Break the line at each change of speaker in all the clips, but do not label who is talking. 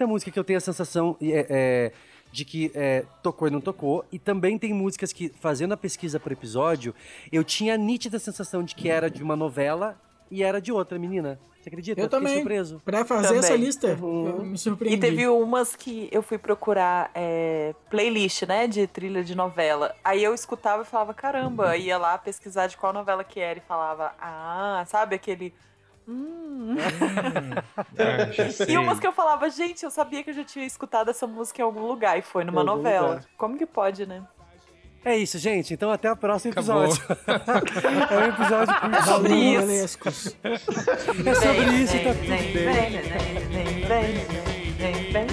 tem muita música que eu tenho a sensação é, é, de que é, tocou e não tocou. E também tem músicas que, fazendo a pesquisa por episódio, eu tinha a nítida sensação de que era de uma novela e era de outra menina. Você acredita?
Eu,
Fiquei
também.
surpreso.
Pra fazer
Também.
essa lista,
Uhum.
eu me surpreendi.
E teve umas que eu fui procurar é, playlist, né, de trilha de novela. Aí eu escutava e falava, caramba, ia lá pesquisar de qual novela que era e falava, ah, sabe aquele. Hum.
Ah.
E umas que eu falava, gente, eu sabia que eu já tinha escutado essa música em algum lugar e foi numa novela. Como que pode, né?
É isso, gente. Então até o próximo episódio. é um episódio curtinho.
sobre
Valeu,
isso.
É sobre isso e tá tudo
vem,
bem.
vem, vem, vem, vem, vem.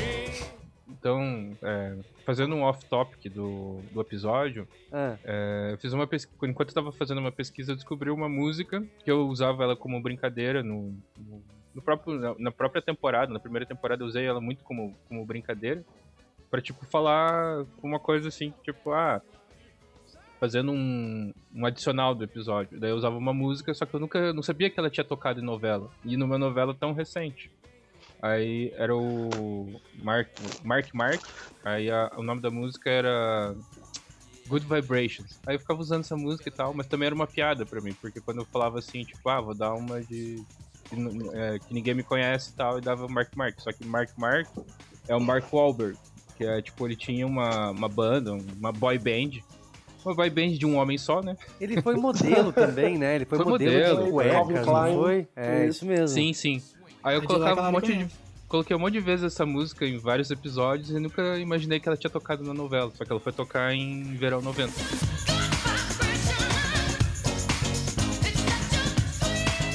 Então, é, fazendo um off-topic do, do episódio,
Ah,
é, eu fiz uma pesquisa. Enquanto eu tava fazendo uma pesquisa, eu descobri uma música que eu usava ela como brincadeira no, no, no próprio, na, na própria temporada. Na primeira temporada eu usei ela muito como, como brincadeira. Pra, tipo, falar uma coisa assim, tipo, ah. Fazendo um, um adicional do episódio. Daí eu usava uma música, só que eu nunca não sabia que ela tinha tocado em novela. E numa novela tão recente. Aí era o Mark Mark. Mark aí a- o nome da música era Good Vibrations. Aí eu ficava usando essa música e tal, mas também era uma piada pra mim, porque quando eu falava assim, tipo, ah, vou dar uma de. de é, que ninguém me conhece e tal, e dava Mark Mark. Só que Mark Mark é o Mark Wahlberg, que é tipo, ele tinha uma, uma banda, uma boy band. Uma boy band de um homem só, né?
Ele foi modelo também, né? Ele foi,
Foi
modelo,
modelo,
de cuecas, não
Klein.
foi? É,
isso
mesmo.
Sim, sim. Aí eu
É
colocava um monte de.
conhece.
Coloquei um monte de vezes essa música em vários episódios e nunca imaginei que ela tinha tocado na novela. Só que ela foi tocar em Verão 90.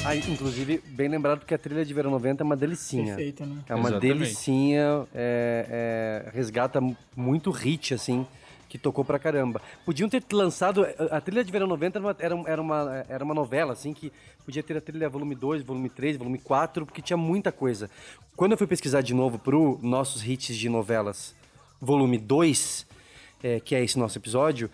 Ah, inclusive, bem lembrado que a trilha de Verão 90 é uma delicinha.
Perfeito, né?
É uma
Exatamente.
delicinha, é, é, resgata muito hit, assim, que tocou pra caramba. Podiam ter lançado. A trilha de Verão 90 era uma, era, uma- era uma, novela, assim, que podia ter a trilha volume 2, volume 3, volume 4, porque tinha muita coisa. Quando eu fui pesquisar de novo pro nossos hits de novelas, volume 2, é, que é esse nosso episódio,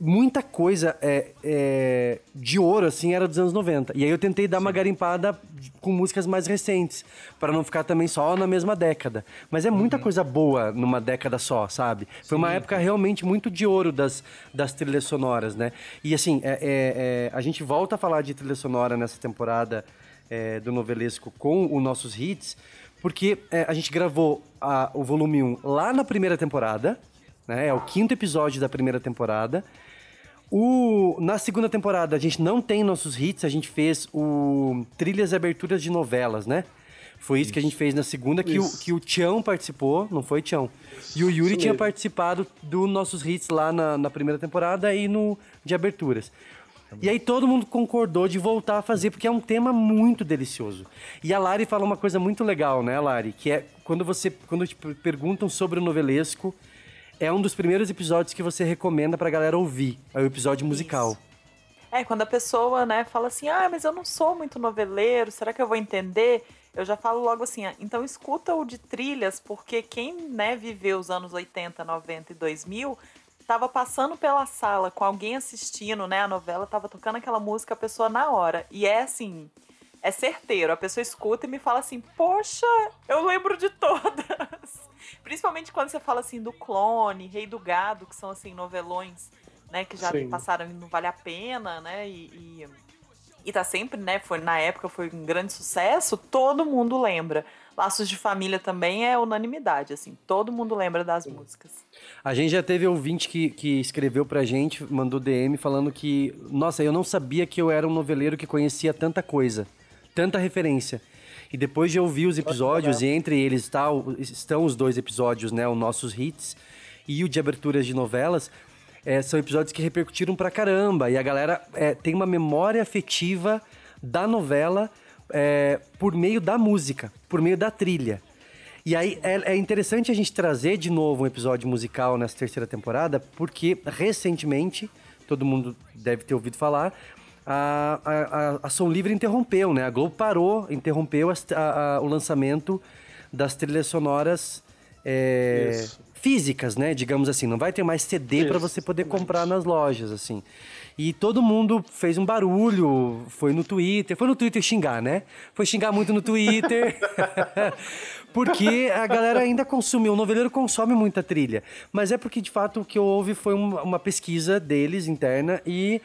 muita coisa é, é, de ouro, assim, era dos anos 90. E aí eu tentei dar uma garimpada com músicas mais recentes, para não ficar também só na mesma década. Mas é muita coisa boa numa década só, sabe? Foi uma época realmente muito de ouro das, das trilhas sonoras, né? E assim, é- é- é, a gente volta a falar de trilha sonora nessa temporada é, do Novelesco com os nossos hits, porque a gente gravou a- o volume 1 lá na primeira temporada, né? É o quinto episódio da primeira temporada. O, na segunda temporada a gente não tem nossos hits, a gente fez o trilhas e aberturas de novelas, né? Foi isso, que a gente fez na segunda, que o,
Isso.
que o Tião participou, não foi, Tião? E o Yuri
Isso
tinha
mesmo.
participado dos nossos hits lá na, na primeira temporada e no de aberturas. E aí todo mundo concordou de voltar a fazer, porque é um tema muito delicioso. E a Lari fala uma coisa muito legal, né, Lari? Que é quando você quando te per- perguntam sobre o novelesco, é um dos primeiros episódios que você recomenda pra galera ouvir. É o episódio musical.
É, quando a pessoa, né, fala assim, ah, mas eu não sou muito noveleiro, será que eu vou entender? Eu já falo logo assim, ah, então escuta o de trilhas, porque quem, né, viveu os anos 80, 90 e 2000, tava passando pela sala com alguém assistindo, né, a novela, tava tocando aquela música, a pessoa na hora. E é assim, é certeiro, a pessoa escuta e me fala assim, poxa, eu lembro de todas. Principalmente quando você fala assim do Clone, Rei do Gado, que são assim novelões, né, que já
Sim.
passaram e não vale a pena, né? E, e, e tá sempre, né? Foi, na época foi um grande sucesso, todo mundo lembra. Laços de Família também é unanimidade, assim, todo mundo lembra das músicas.
A gente já teve ouvinte que, que escreveu pra gente, mandou DM falando que, nossa, eu não sabia que eu era um noveleiro que conhecia tanta coisa, tanta referência. E depois de ouvir os episódios, e entre eles tá, estão os dois episódios, né, os nossos hits, e o de aberturas de novelas, é, são episódios que repercutiram pra caramba. E a galera é, tem uma memória afetiva da novela é, por meio da música, por meio da trilha. E aí é, é interessante a gente trazer de novo um episódio musical nessa terceira temporada, porque recentemente, todo mundo deve ter ouvido falar, a, a, a, a Som Livre interrompeu, né? A Globo parou, interrompeu a- a- o lançamento das trilhas sonoras é, físicas, né? Digamos assim, não vai ter mais CD para você poder comprar nas lojas, assim. E todo mundo fez um barulho, foi no Twitter, foi no Twitter xingar, né? Foi xingar muito no Twitter. porque a galera ainda consumiu, o noveleiro consome muita trilha. Mas é porque, de fato, o que houve foi uma, uma pesquisa deles interna e,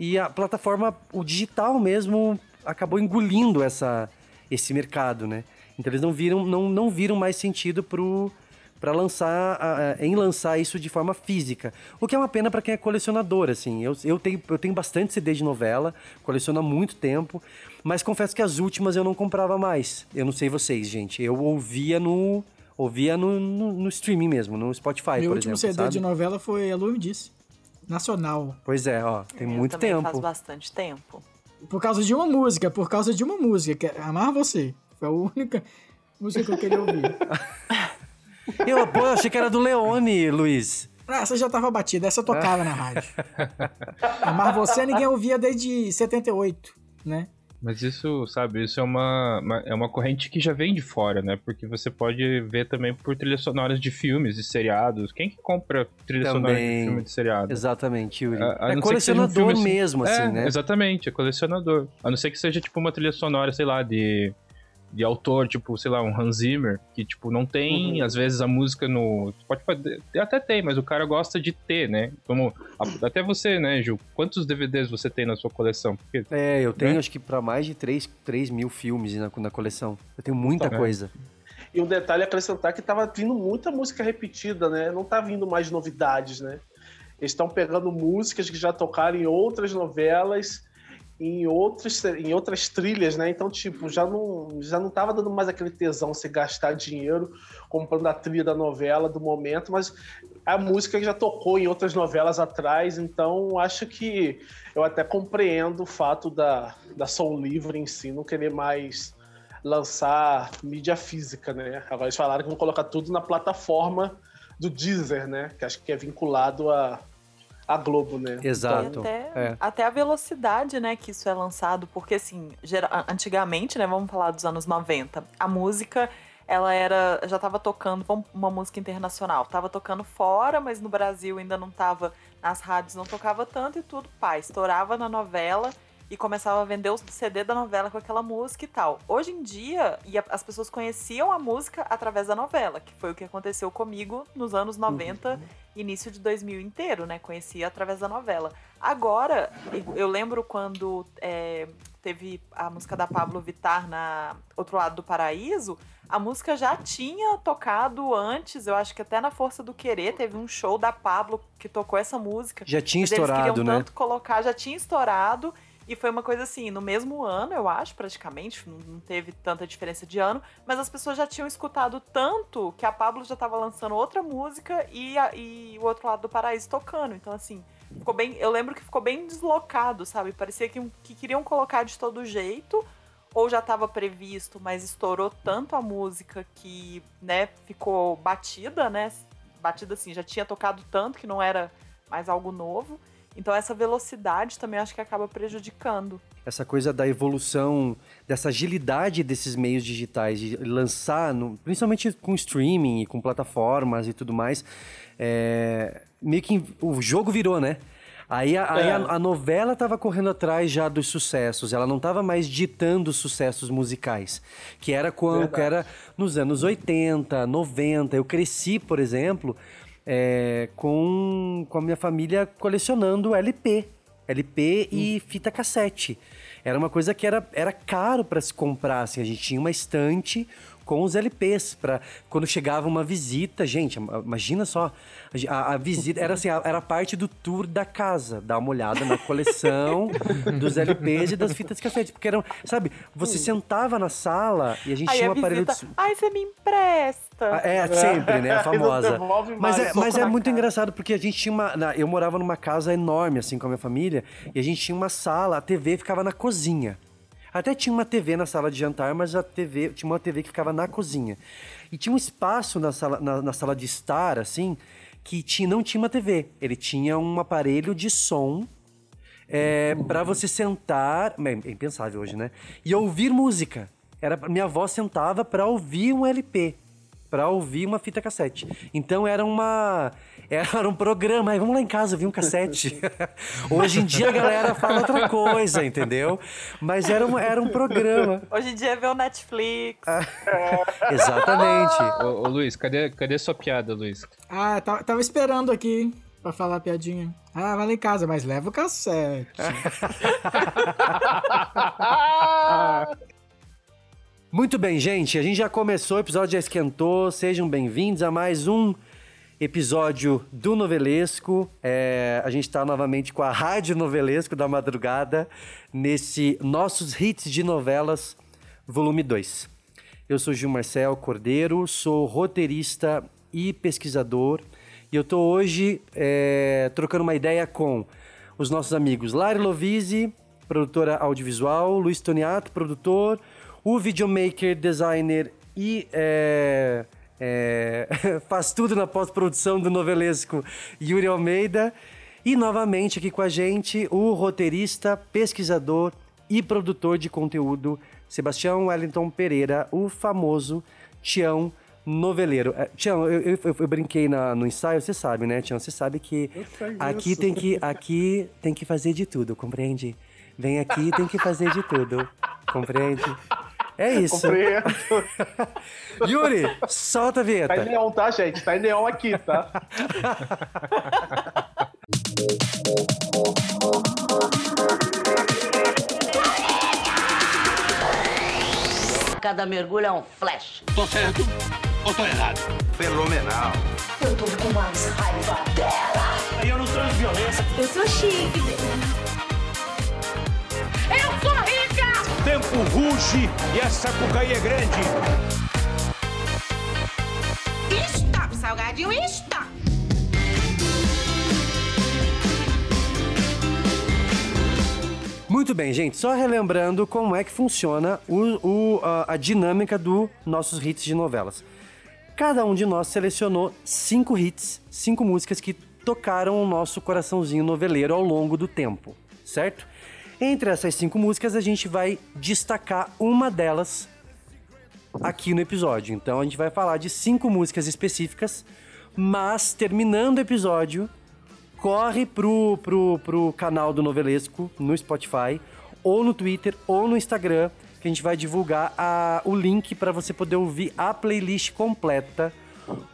e a plataforma, o digital mesmo, acabou engolindo essa, esse mercado, né? Então eles não viram, não, não viram mais sentido pro para lançar a- a- em lançar isso de forma física. O que é uma pena para quem é colecionador, assim. Eu, eu, tenho, eu tenho bastante CD de novela, coleciono há muito tempo, mas confesso que as últimas eu não comprava mais. Eu não sei vocês, gente. Eu ouvia no ouvia no, no, no streaming mesmo, no Spotify,
Meu
por
último
exemplo,
CD
sabe?
de novela foi a Lu me disse. Nacional.
Pois é, ó, tem
Eu
muito tempo.
Faz bastante tempo.
Por causa de uma música, por causa de uma música, que é Amar Você. Foi a única música que eu queria ouvir.
Eu, pô, eu achei que era do Leone, Luiz.
Ah, essa já tava batida, essa eu tocava na rádio. Amar Você ninguém ouvia desde 78, né?
Mas isso, sabe, isso é uma, uma- é uma corrente que já vem de fora, né? Porque você pode ver também por trilhas sonoras de filmes e seriados. Quem que compra trilha sonora de
Também.
filme de seriado?
Exatamente, Yuri.
A- a
é
um
colecionador
filme assim-
mesmo, assim,
é,
né?
Exatamente, é colecionador. A não ser que seja tipo uma trilha sonora, sei lá, de, de autor, tipo, sei lá, um Hans Zimmer, que tipo não tem,
Uhum.
às vezes, a música no. Pode fazer- até tem, mas o cara gosta de ter, né? Como. até você, né, Ju? Quantos DVDs você tem na sua coleção? Porque
É, eu tenho
Né?
acho que pra mais de 3, 3 mil filmes na, na coleção. Eu tenho muita
Então, é.
coisa.
E um detalhe a acrescentar que tava vindo muita música repetida, né? Não tá vindo mais novidades, né? Eles estão pegando músicas que já tocaram em outras novelas, em outras, em outras trilhas, né? Então, tipo, já não, já não tava dando mais aquele tesão você gastar dinheiro comprando a trilha da novela do momento, mas a música já tocou em outras novelas atrás, então acho que eu até compreendo o fato da, da Som Livre em si não querer mais lançar mídia física, né? Agora eles falaram que vão colocar tudo na plataforma do Deezer, né? Que acho que é vinculado a, a Globo, né?
Exato.
Até,
é.
até a velocidade, né, que isso é lançado, porque assim, gera- antigamente, né, vamos falar dos anos 90, a música, ela era, já tava tocando, uma música internacional, tava tocando fora, mas no Brasil ainda não tava, nas rádios não tocava tanto e tudo, pá, estourava na novela e começava a vender o CD da novela com aquela música e tal. Hoje em dia, e a- as pessoas conheciam a música através da novela, que foi o que aconteceu comigo nos anos 90 início de 2000 inteiro, né? Conhecia através da novela. Agora, eu- lembro quando é, teve a música da Pablo Vittar na Outro Lado do Paraíso, a música já tinha tocado antes, eu acho que até na Força do Querer teve um show da Pablo que tocou essa música.
Já tinha
Mas eles
estourado,
queriam
né?
tanto colocar, já tinha estourado. E foi uma coisa assim, no mesmo ano, eu acho, praticamente, não- teve tanta diferença de ano, mas as pessoas já tinham escutado tanto que a Pablo já tava lançando outra música e, a- e o outro lado do paraíso tocando. Então, assim, ficou bem. Eu lembro que ficou bem deslocado, sabe? Parecia que, que queriam colocar de todo jeito, ou já estava previsto, mas estourou tanto a música que, né, ficou batida, né? Batida assim, já tinha tocado tanto que não era mais algo novo. Então essa velocidade também acho que acaba prejudicando.
Essa coisa da evolução, dessa agilidade desses meios digitais, de lançar, no- principalmente com streaming e com plataformas e tudo mais, é, meio que o jogo virou, né? Aí, a, aí
É.
a- a novela estava correndo atrás já dos sucessos, ela não estava mais ditando sucessos musicais, que era quando que era nos anos 80, 90. Eu cresci, por exemplo, é, com, com a minha família colecionando LP. LP e fita cassete. Era uma coisa que era, era caro para se comprar. Assim, a gente tinha uma estante com os LPs para quando chegava uma visita, gente, imagina só, a, a visita era assim, a- era parte do tour da casa, dar uma olhada na coleção dos LPs e das fitas cassete, porque eram, sabe, você sentava na sala e a gente
Aí
tinha
a
um aparelho
visita,
de
ai, você me empresta.
ah, É, sempre, né? A famosa. Mas é, mas é muito
cara.
engraçado porque a gente tinha uma. na- eu morava numa casa enorme, assim, com a minha família, e a gente tinha uma sala, a TV ficava na cozinha. Até tinha uma TV na sala de jantar, mas a TV tinha uma TV que ficava na cozinha. E tinha um espaço na sala, na, na sala de estar, assim, que tinha, não tinha uma TV. Ele tinha um aparelho de som é, para você sentar, é impensável hoje, né? E ouvir música. Era minha avó sentava para ouvir um LP. pra ouvir uma fita cassete. Então era uma. Era um programa, aí vamos lá em casa ouvir um cassete. Hoje em dia a galera fala outra coisa, entendeu? Mas era um, era um programa.
Hoje em dia é ver o Netflix.
Exatamente.
Ô, ô, Luiz, cadê, cadê sua piada, Luiz?
Ah, tava, tava esperando aqui pra falar a piadinha. Ah, vai lá em casa, mas leva o cassete.
Muito bem, gente. A gente já começou, o episódio já esquentou. Sejam bem-vindos a mais um episódio do Novelesco. É, a gente está novamente com a Rádio Novelesco da Madrugada, nesse Nossos Hits de Novelas, volume 2. Eu sou Gil Marcel Cordeiro, sou roteirista e pesquisador. E eu estou hoje é, trocando uma ideia com os nossos amigos Lari Lovise, produtora audiovisual, Luiz Toniato, produtor, o videomaker, designer e é, é, faz tudo na pós-produção do novelesco Yuri Almeida. E novamente aqui com a gente o roteirista, pesquisador e produtor de conteúdo Sebastião Wellington Pereira, o famoso Tião Noveleiro. É, Tião, eu, eu, eu- brinquei na- no ensaio, você sabe, né, Tião? Você sabe que aqui tem que, aqui tem que fazer de tudo, compreende? Vem aqui tem que fazer de tudo, compreende? É isso. Yuri, solta a
Tá em
vinheta.
neon, tá, gente? Tá em neon aqui, tá?
Cada mergulho é um flash.
Tô certo ou tô errado? Fenomenal.
Eu tô com mais raiva dela.
Eu não sou violência.
Eu sou chique, Eu sou rica!
Tempo ruge e essa cucaí é grande.
Stop, salgadinho, stop!
Muito bem, gente. Só relembrando como é que funciona o, o- a, a dinâmica do nossos hits de novelas. Cada um de nós selecionou cinco hits, cinco músicas que tocaram o nosso coraçãozinho noveleiro ao longo do tempo, certo? Entre essas cinco músicas, a gente vai destacar uma delas aqui no episódio. Então a gente vai falar de cinco músicas específicas, mas terminando o episódio, corre pro, pro, pro canal do Novelesco no Spotify, ou no Twitter, ou no Instagram, que a gente vai divulgar a, o link para você poder ouvir a playlist completa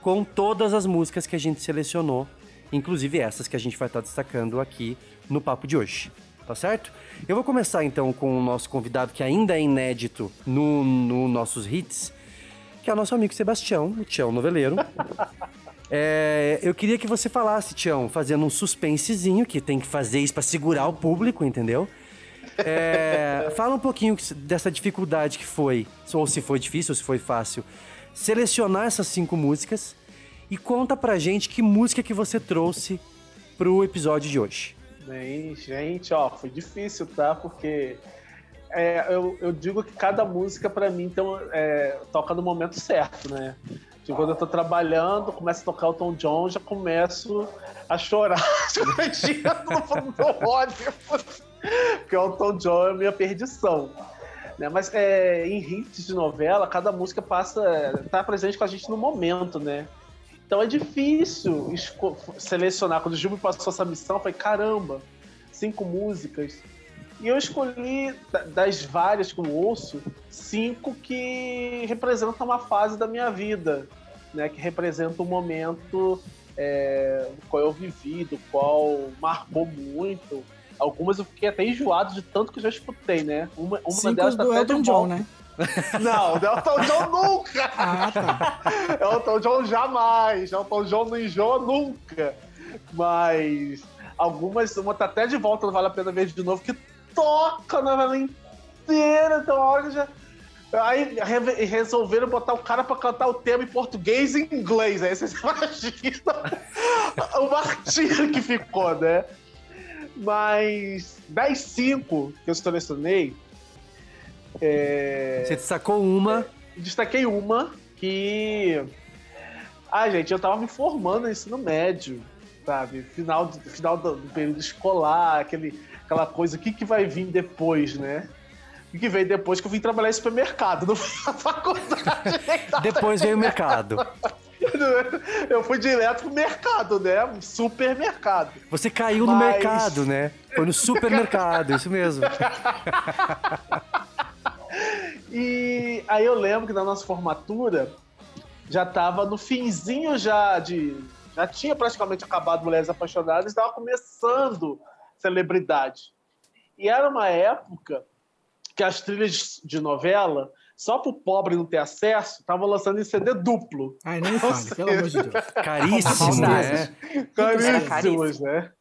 com todas as músicas que a gente selecionou, inclusive essas que a gente vai estar destacando aqui no papo de hoje. Tá certo? Eu vou começar então com o nosso convidado que ainda é inédito no, no nossos hits, que é o nosso amigo Sebastião, o Tião Noveleiro. É, eu queria que você falasse, Tião, fazendo um suspensezinho, que tem que fazer isso pra segurar o público, entendeu? É, fala um pouquinho dessa dificuldade que foi, ou se foi difícil, ou se foi fácil, selecionar essas cinco músicas e conta pra gente que música que você trouxe pro episódio de hoje.
Bem, gente, ó, foi difícil, tá? Porque é, eu, eu digo que cada música, pra mim, então, é, toca no momento certo, né? Tipo, quando eu tô trabalhando, começa a tocar o Tom John, já começo a chorar escondido no fundo do ônibus. Porque o Tom John é a minha perdição. Né? Mas é, em hits de novela, cada música passa, tá presente com a gente no momento, né? Então é difícil selecionar. Quando o Gil me passou essa missão, eu falei, caramba, cinco músicas. E eu escolhi, da- das várias que eu ouço, cinco que representam uma fase da minha vida, né? Que representam um momento é, do qual eu vivi, do qual marcou muito. Algumas eu fiquei até enjoado de tanto que eu já escutei, né? Uma, uma
Cinco
delas tá
do
até
Elton
de
John, né?
Não, Elton John nunca!
Ah, tá.
Elton John jamais. Elton John não enjoa nunca. Mas algumas, uma tá até de volta, não vale a pena ver de novo, que toca a novela inteira. Então, olha, já. Aí re- resolveram botar o cara pra cantar o tema em português e em inglês. Aí vocês imaginam o martírio que ficou, né? Mas das cinco que eu selecionei, é,
Você destacou uma.
destaquei uma que. Ah, gente, eu tava me formando no ensino médio, sabe? Final, do- final do, do período escolar, aquele, aquela coisa, o que, que vai vir depois, né? que veio depois que eu vim trabalhar em supermercado, não fui na faculdade.
Depois veio o mercado.
Eu fui direto pro mercado, né? Supermercado.
Você caiu no
Mas-
mercado, né? Foi no supermercado, isso mesmo.
E aí eu lembro que na nossa formatura já tava no finzinho já de. Já tinha praticamente acabado Mulheres Apaixonadas, estava começando celebridade. E era uma época que as trilhas de novela, só pro pobre não ter acesso, estavam lançando em CD duplo.
Ai, nem fale, pelo amor de Deus.
Caríssimo, né?
Caríssimos,
caríssimo.
né?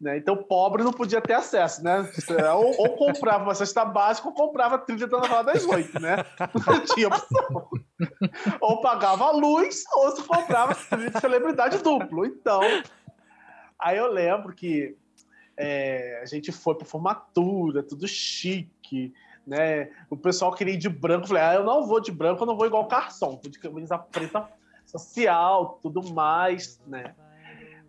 Né? Então, pobre não podia ter acesso, né? Ou, ou comprava uma cesta básica ou comprava trilha da novela das oito, né? Não tinha opção. Ou pagava a luz ou se comprava trilha de celebridade duplo. Então, aí eu lembro que é, a gente foi pra formatura, tudo chique, né? O pessoal queria ir de branco. Eu falei, ah, eu não vou de branco, eu não vou igual garçom. Vou de camisa preta social, tudo mais, né?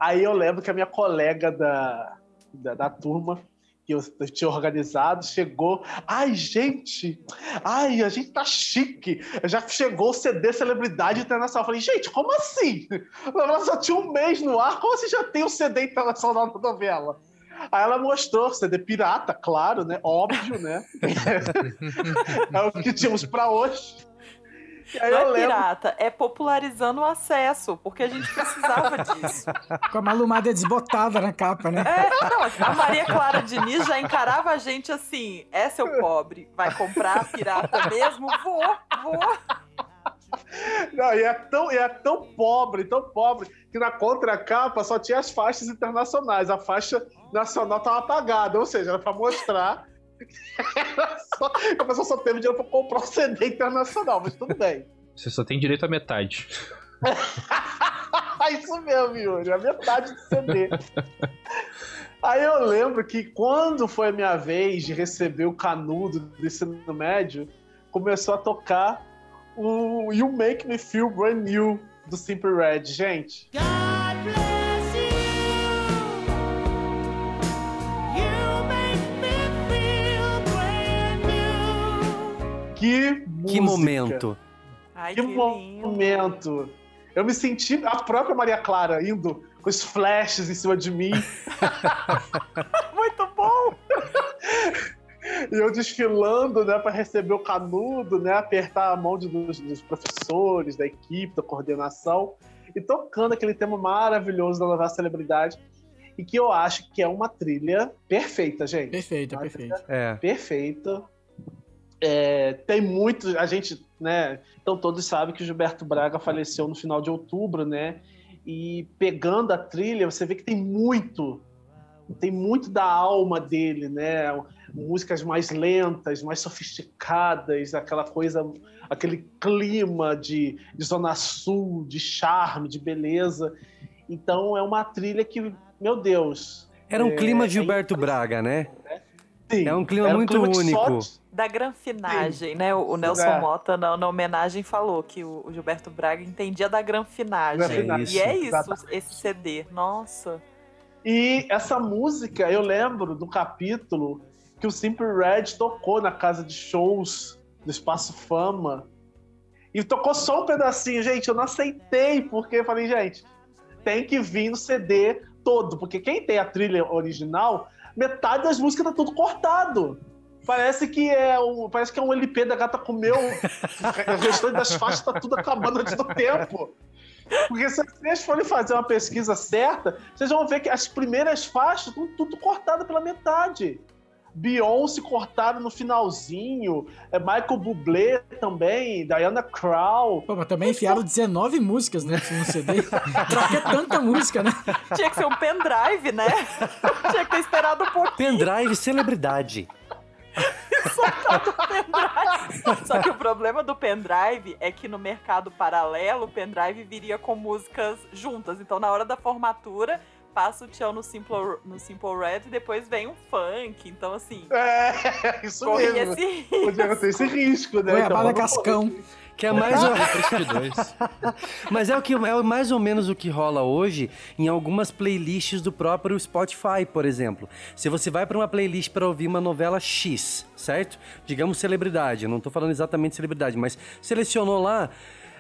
Aí eu lembro que a minha colega da, da, da turma, que eu, tinha organizado, chegou. Ai, gente! Ai, a gente tá chique! Já chegou o CD Celebridade Internacional. Eu falei, gente, como assim? Ela só tinha um mês no ar, como você já tem o CD internacional da novela? Aí ela mostrou CD pirata, claro, né? Óbvio, né? é o que tínhamos pra hoje.
Não
eu
é
lembro.
pirata, é popularizando o acesso, porque a gente precisava disso.
Com a malumada desbotada na capa, né?
É, não, a Maria Clara Diniz já encarava a gente assim: é seu pobre, vai comprar pirata mesmo? Vou, vou.
Não, e é, tão, e é tão pobre, tão pobre, que na contracapa só tinha as faixas internacionais. A faixa nacional estava apagada, ou seja, era para mostrar só, a pessoa só teve dinheiro para comprar o CD internacional, mas tudo bem.
Você só tem direito à metade.
Isso mesmo, Yuri, a metade do CD. Aí eu lembro que quando foi a minha vez de receber o canudo do ensino médio, começou a tocar o You Make Me Feel Brand New do Simple Red. Gente, que música!
Que momento.
Ai,
Que
que lindo.
momento! Eu me senti a própria Maria Clara indo com os flashes em cima de mim.
Muito bom!
E eu desfilando, né, para receber o canudo, né, apertar a mão de- dos, dos professores, da equipe, da coordenação, e tocando aquele tema maravilhoso da novela Celebridade, e que eu acho que é uma trilha perfeita, gente.
Perfeito, perfeito.
É.
Perfeita. É, tem muito, a gente, né, então todos sabem que o Gilberto Braga faleceu no final de outubro, né, e pegando a trilha, você vê que tem muito, tem muito da alma dele, né, músicas mais lentas, mais sofisticadas, aquela coisa, aquele clima de, de Zona Sul, de charme, de beleza. Então é uma trilha que, meu Deus.
Era um
é-
clima
é
Gilberto
incrível.
Braga, né?
Sim,
É um clima muito
que só-
único.
Da granfinagem, né? O, o Nelson
É.
Mota, na, na homenagem, falou que o, o Gilberto Braga entendia da granfinagem.
Granfinagem,
E é isso,
exatamente.
esse CD. Nossa.
E essa música, eu lembro do capítulo que o Simple Red tocou na casa de shows do Espaço Fama. E tocou só um pedacinho, gente. Eu não aceitei, porque eu falei, gente, tem que vir no CD todo, porque quem tem a trilha original, metade das músicas tá tudo cortado. Parece que é um, parece que é um LP da gata comeu. o restante das faixas tá tudo acabando antes do tempo. Porque se vocês forem fazer uma pesquisa certa, vocês vão ver que as primeiras faixas estão tudo cortado pela metade. Beyoncé cortaram no finalzinho, é Michael Bublé também, Diana Krall.
Pô, mas também enfiaram 19 músicas né, no CD. pra que tanta música, né?
Tinha que ser um pendrive, né? Tinha que ter esperado um pouquinho.
Pendrive celebridade.
Só que o problema do pendrive é que no mercado paralelo, o pendrive viria com músicas juntas. Então, na hora da formatura, passa o tchau no Simple, no Simple Red e depois vem um funk. Então, assim,
É, isso
corria
mesmo.
esse
Podia ter esse risco, né?
Goiabada
Então,
Cascão.
Que é mais ou... Mas é o que é mais ou menos o que rola hoje em algumas playlists do próprio Spotify, por exemplo. Se você vai para uma playlist para ouvir uma novela X, certo? Digamos celebridade, eu não tô falando exatamente celebridade, mas selecionou lá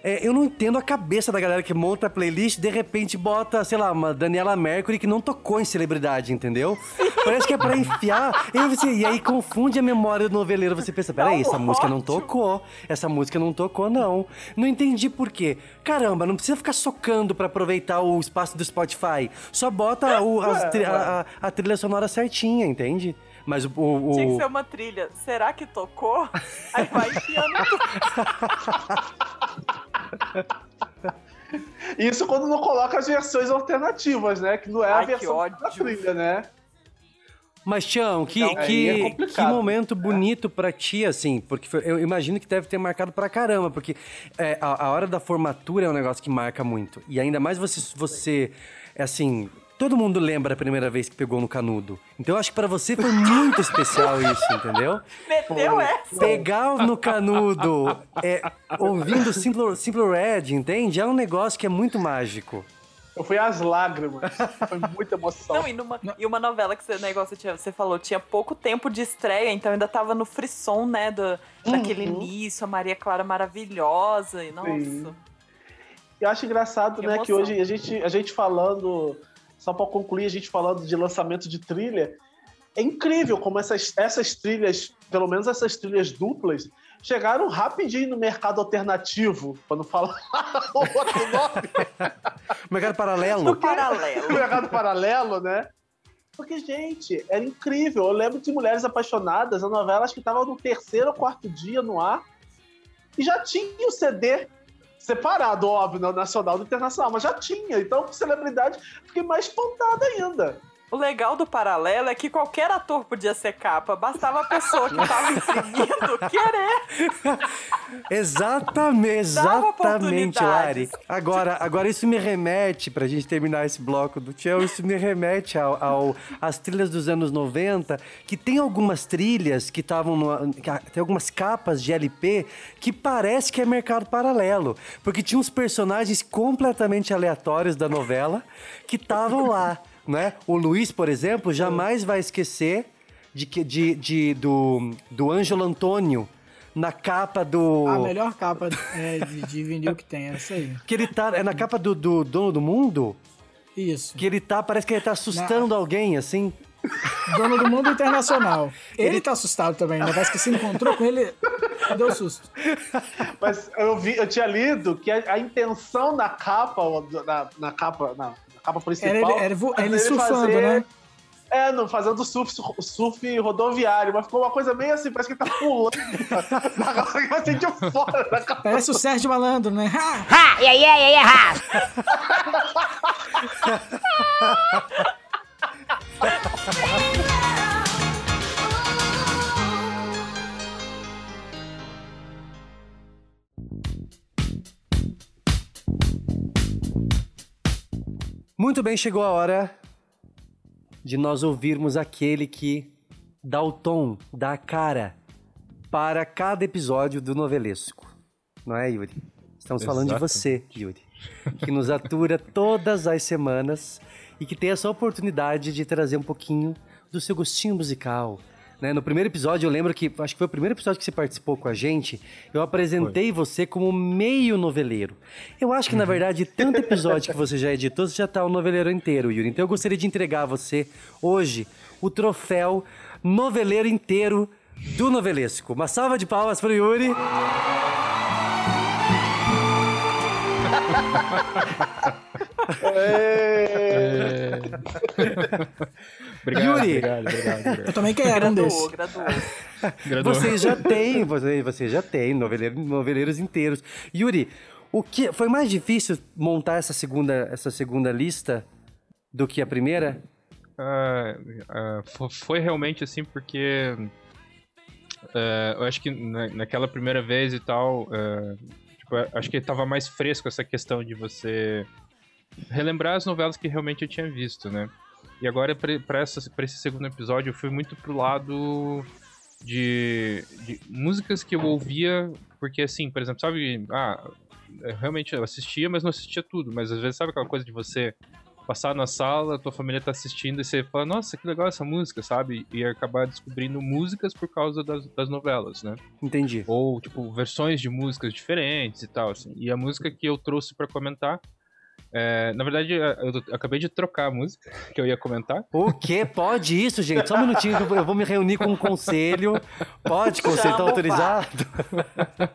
é, eu não entendo a cabeça da galera que monta a playlist de repente bota, sei lá, uma Daniela Mercury que não tocou em celebridade, entendeu? Parece que é pra enfiar. E, você- e aí confunde a memória do noveleiro. Você pensa, peraí, essa música não tocou. Essa música não tocou, não. Não entendi por quê. Caramba, não precisa ficar socando pra aproveitar o espaço do Spotify. Só bota o- as tri- a, a- a trilha sonora certinha, entende? Mas o. o-
Tinha que ser uma trilha. Será que tocou? Aí vai enfiando tudo.
Isso quando não coloca as versões alternativas, né? Que não é a
Ai, que
versão da trilha, né?
Mas, Tião, que,
Então,
que,
é
que momento bonito pra ti, assim, porque foi- eu imagino que deve ter marcado pra caramba, porque é, a, a hora da formatura é um negócio que marca muito. E ainda mais você, você, é assim, todo mundo lembra a primeira vez que pegou no canudo. Então eu acho que pra você foi muito especial isso, entendeu?
Meteu essa.
Pegar no canudo, é, ouvindo Simple, Simple Red, entende? É um negócio que é muito mágico.
Eu fui às lágrimas. Foi muita emoção.
Não, e, numa, e uma novela que você, negócio, tinha, você falou, tinha pouco tempo de estreia, então ainda tava no frisson, né, do, daquele início, a Maria Clara maravilhosa, e nossa.
Sim. Eu acho engraçado,
Que
né, que
emoção.
hoje a gente, a gente falando, só pra concluir, a gente falando de lançamento de trilha, é incrível como essas, essas trilhas, pelo menos essas trilhas duplas, chegaram rapidinho no mercado alternativo, pra não falar o outro nome,
Mercado paralelo.
No paralelo.
mercado paralelo, né? Porque, gente, era incrível. Eu lembro de Mulheres Apaixonadas, a novela acho que estava no terceiro ou quarto dia no ar, e já tinha o CD separado, óbvio, no nacional do internacional, mas já tinha. Então, celebridade, fiquei mais espantada ainda.
O legal do paralelo é que qualquer ator podia ser capa, bastava a pessoa que tava imprimindo querer.
Exatamente, exatamente. Lari. Agora, agora isso me remete, pra gente terminar esse bloco do Tchau, isso me remete ao, ao- às trilhas dos anos 90, que tem algumas trilhas que estavam Tem algumas capas de LP que parece que é mercado paralelo. Porque tinha uns personagens completamente aleatórios da novela que estavam lá. Né? O Luiz, por exemplo, jamais vai esquecer de, que- de, de- do, do Ângelo Antônio na capa do.
A melhor capa é, de, de vinil que tem, é essa aí.
Que ele tá. É na capa do, do Dono do Mundo?
Isso.
Que ele tá. Parece que ele tá assustando alguém, assim.
Dono do mundo internacional. Ele tá assustado também, né? Parece que se encontrou com ele, deu susto.
Mas eu, vi, eu tinha lido que a, a intenção da capa, na, na capa, na, na capa principal.
Era ele, era vo- ele surfando,
fazer-
né?
É, não, fazendo surf, surf rodoviário, mas ficou uma coisa meio assim, parece que ele tá pulando na galera assim de fora da capa.
Parece o Sérgio Malandro, né? Ha!
Ha! E aí, e aí, e aí, ha!
Muito bem, chegou a hora de nós ouvirmos aquele que dá o tom, dá a cara para cada episódio do novelesco. Não é, Yuri? Estamos falando de
Exato.
você, Yuri, que nos atura todas as semanas e que tem essa oportunidade de trazer um pouquinho do seu gostinho musical. Né? No primeiro episódio, eu lembro que, acho que foi o primeiro episódio que você participou com a gente, eu apresentei você como meio noveleiro. Eu acho que, na verdade, tanto episódio que você já editou, você já tá o noveleiro inteiro, Yuri. Então eu gostaria de entregar a você, hoje, o troféu noveleiro inteiro do novelesco. Uma salva de palmas para o Yuri.
É,
Obrigado,
Yuri.
obrigado, obrigado, obrigado.
Eu também quero um
Graduou,
desse.
graduou.
Graduou.
Você já tem, você, você já tem noveleiro, noveleiros inteiros. Yuri, o que foi mais difícil montar essa segunda, essa segunda lista do que a primeira?
Ah, fo- foi realmente assim porque ah, eu acho que na- naquela primeira vez e tal, ah, tipo, acho que tava mais fresco essa questão de você relembrar as novelas que realmente eu tinha visto, né? E agora pra esse segundo episódio eu fui muito pro lado de, de músicas que eu ouvia, porque assim, por exemplo, sabe, ah, é, realmente eu assistia, mas não assistia tudo, mas às vezes sabe aquela coisa de você passar na sala, tua família tá assistindo e você fala, nossa, que legal essa música, sabe? E acabar descobrindo músicas por causa das, das novelas, né?
Entendi.
Ou, tipo, versões de músicas diferentes e tal, assim. E a música que eu trouxe pra comentar é, na verdade, eu acabei de trocar a música que eu ia comentar.
O quê? Pode isso, gente? Só um minutinho que eu vou- me reunir com o conselho. Pode, conselho, tá autorizado?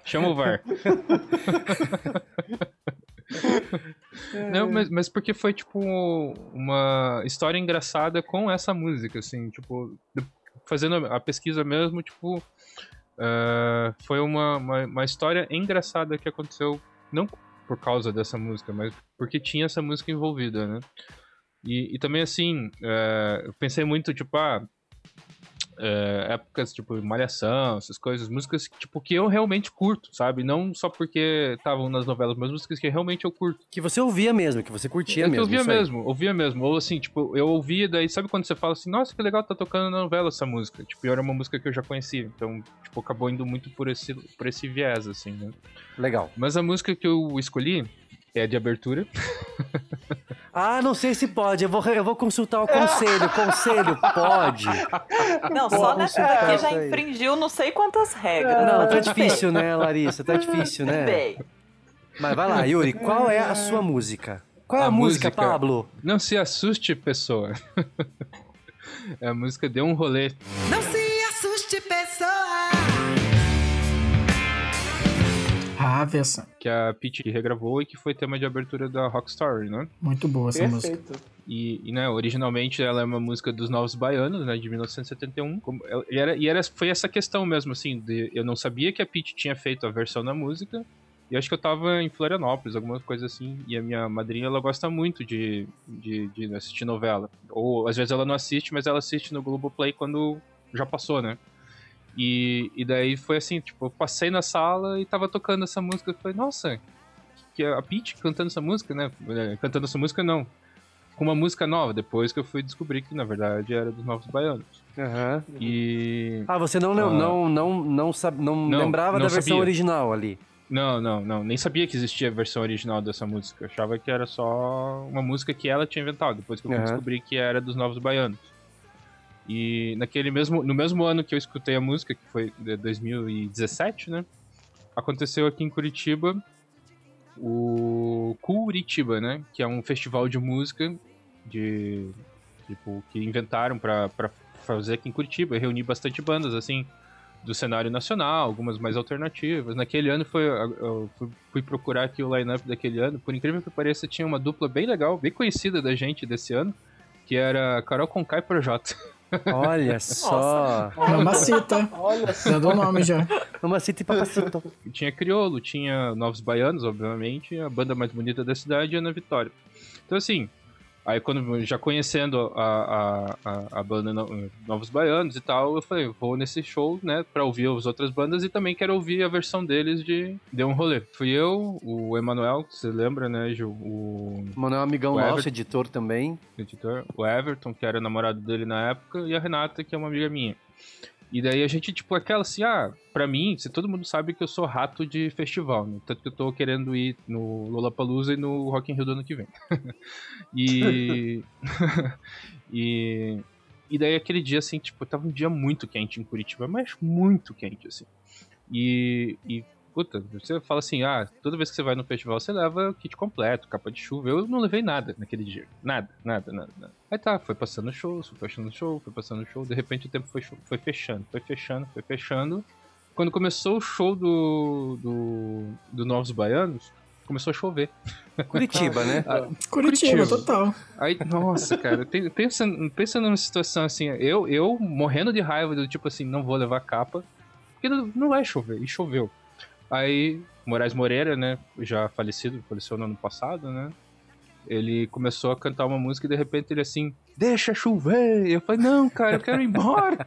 Chama o VAR. Não, mas, mas porque foi, tipo, uma história engraçada com essa música, assim, tipo, fazendo a pesquisa mesmo, tipo, ah, foi uma, uma, uma história engraçada que aconteceu, não por causa dessa música, mas porque tinha essa música envolvida, né? E, e também, assim, eh, eu pensei muito, tipo, ah, é, épocas tipo Malhação, essas coisas, músicas tipo que eu realmente curto, sabe? Não só porque estavam nas novelas, mas músicas que realmente eu curto.
Que você ouvia mesmo, que você curtia
É que
mesmo.
eu ouvia mesmo, ouvia mesmo. Ou assim, tipo, eu ouvia, daí sabe quando você fala assim, nossa, que legal, tá tocando na novela essa música. Tipo, e era uma música que eu já conhecia. Então, tipo, acabou indo muito por esse, por esse viés, assim, né?
Legal.
Mas a música que eu escolhi é de abertura.
Ah, não sei se pode. Eu vou, eu vou consultar o conselho. Conselho, pode.
Não, só nessa daqui já infringiu não sei quantas regras.
Não, tá difícil, né, Larissa? Tá difícil,
tudo
né?
bem.
Mas vai lá, Yuri, qual é a sua música? Qual é a,
A
música,
música-
Pablo?
Não se assuste, pessoa. é a música Deu um Rolê.
Não se
Ah, Vessa.
que a Pete regravou e que foi tema de abertura da Rock Story, né?
Muito boa essa música.
Perfeito.
E, e, né, originalmente ela é uma música dos Novos Baianos, né, de 1971. Como- E, era, e era, foi essa questão mesmo, assim, de, eu não sabia que a Pete tinha feito a versão da música. E acho que eu tava em Florianópolis, alguma coisa assim. E a minha madrinha, ela gosta muito de, de, de assistir novela. Ou às vezes ela não assiste, mas ela assiste no Globoplay quando já passou, né? E, e daí foi assim, tipo, eu passei na sala e tava tocando essa música. Eu falei, nossa, que a Pete cantando essa música, né? É, Cantando essa música, não. Com uma música nova, depois que eu fui descobrir que na verdade era dos Novos Baianos.
Aham.
E.
Ah, você não,
Ah.
não, não, não, não,
Não,
lembrava
não
da versão
sabia.
original ali.
Não, não, não. Nem sabia que existia a versão original dessa música. Eu achava que era só uma música que ela tinha inventado, depois que eu fui
Aham.
descobrir que era dos Novos Baianos. E naquele mesmo, no mesmo ano que eu escutei a música, que foi de 2017, né? Aconteceu aqui em Curitiba o Curitiba, né? Que é um festival de música de tipo que inventaram pra fazer aqui em Curitiba, reunir bastante bandas assim do cenário nacional, algumas mais alternativas. Naquele ano foi eu fui, procurar aqui o line-up daquele ano, por incrível que pareça, tinha uma dupla bem legal, bem conhecida da gente desse ano, que era Carol Conká e Projota.
Olha só.
Mamacita.
Olha só.
Já dou o nome já.
Mamacita e papacito.
tinha Criolo, tinha Novos Baianos, obviamente, a banda mais bonita da cidade é Ana Vitória. Então, assim, aí quando já conhecendo a, a, a, banda No- Novos Baianos e tal, eu falei, vou nesse show, né, pra ouvir as outras bandas e também quero ouvir a versão deles de Deu um Rolê. Fui eu, o Emanuel, que você lembra, né, Gil? O
Manoel é amigão
O
nosso, editor também.
editor, o Everton, que era namorado dele na época, e a Renata, que é uma amiga minha. E daí a gente, tipo, aquela assim, ah, pra mim, se todo mundo sabe que eu sou rato de festival, né? Tanto que eu tô querendo ir no Lollapalooza e no Rock in Rio do ano que vem. e... e... E daí aquele dia, assim, tipo, tava um dia muito quente em Curitiba, mas muito quente, assim. E, e puta, você fala assim, ah, toda vez que você vai no festival, você leva kit completo, capa de chuva. Eu não levei nada naquele dia. Nada, nada, nada, nada. Aí tá, foi passando show, foi passando show, foi passando show. De repente o tempo foi, foi fechando, foi fechando, foi fechando. Quando começou o show do, do, do Novos Baianos, começou a chover.
Curitiba, né?
Curitiba,
Curitiba.
total.
Aí, nossa, cara, pensa, pensa numa situação assim, eu, eu morrendo de raiva, do tipo assim, não vou levar capa, porque não, não vai chover, e choveu. Aí, Moraes Moreira, né, já falecido, faleceu no ano passado, né, ele começou a cantar uma música e de repente ele assim, deixa chover. E eu falei, não, cara, eu quero ir embora.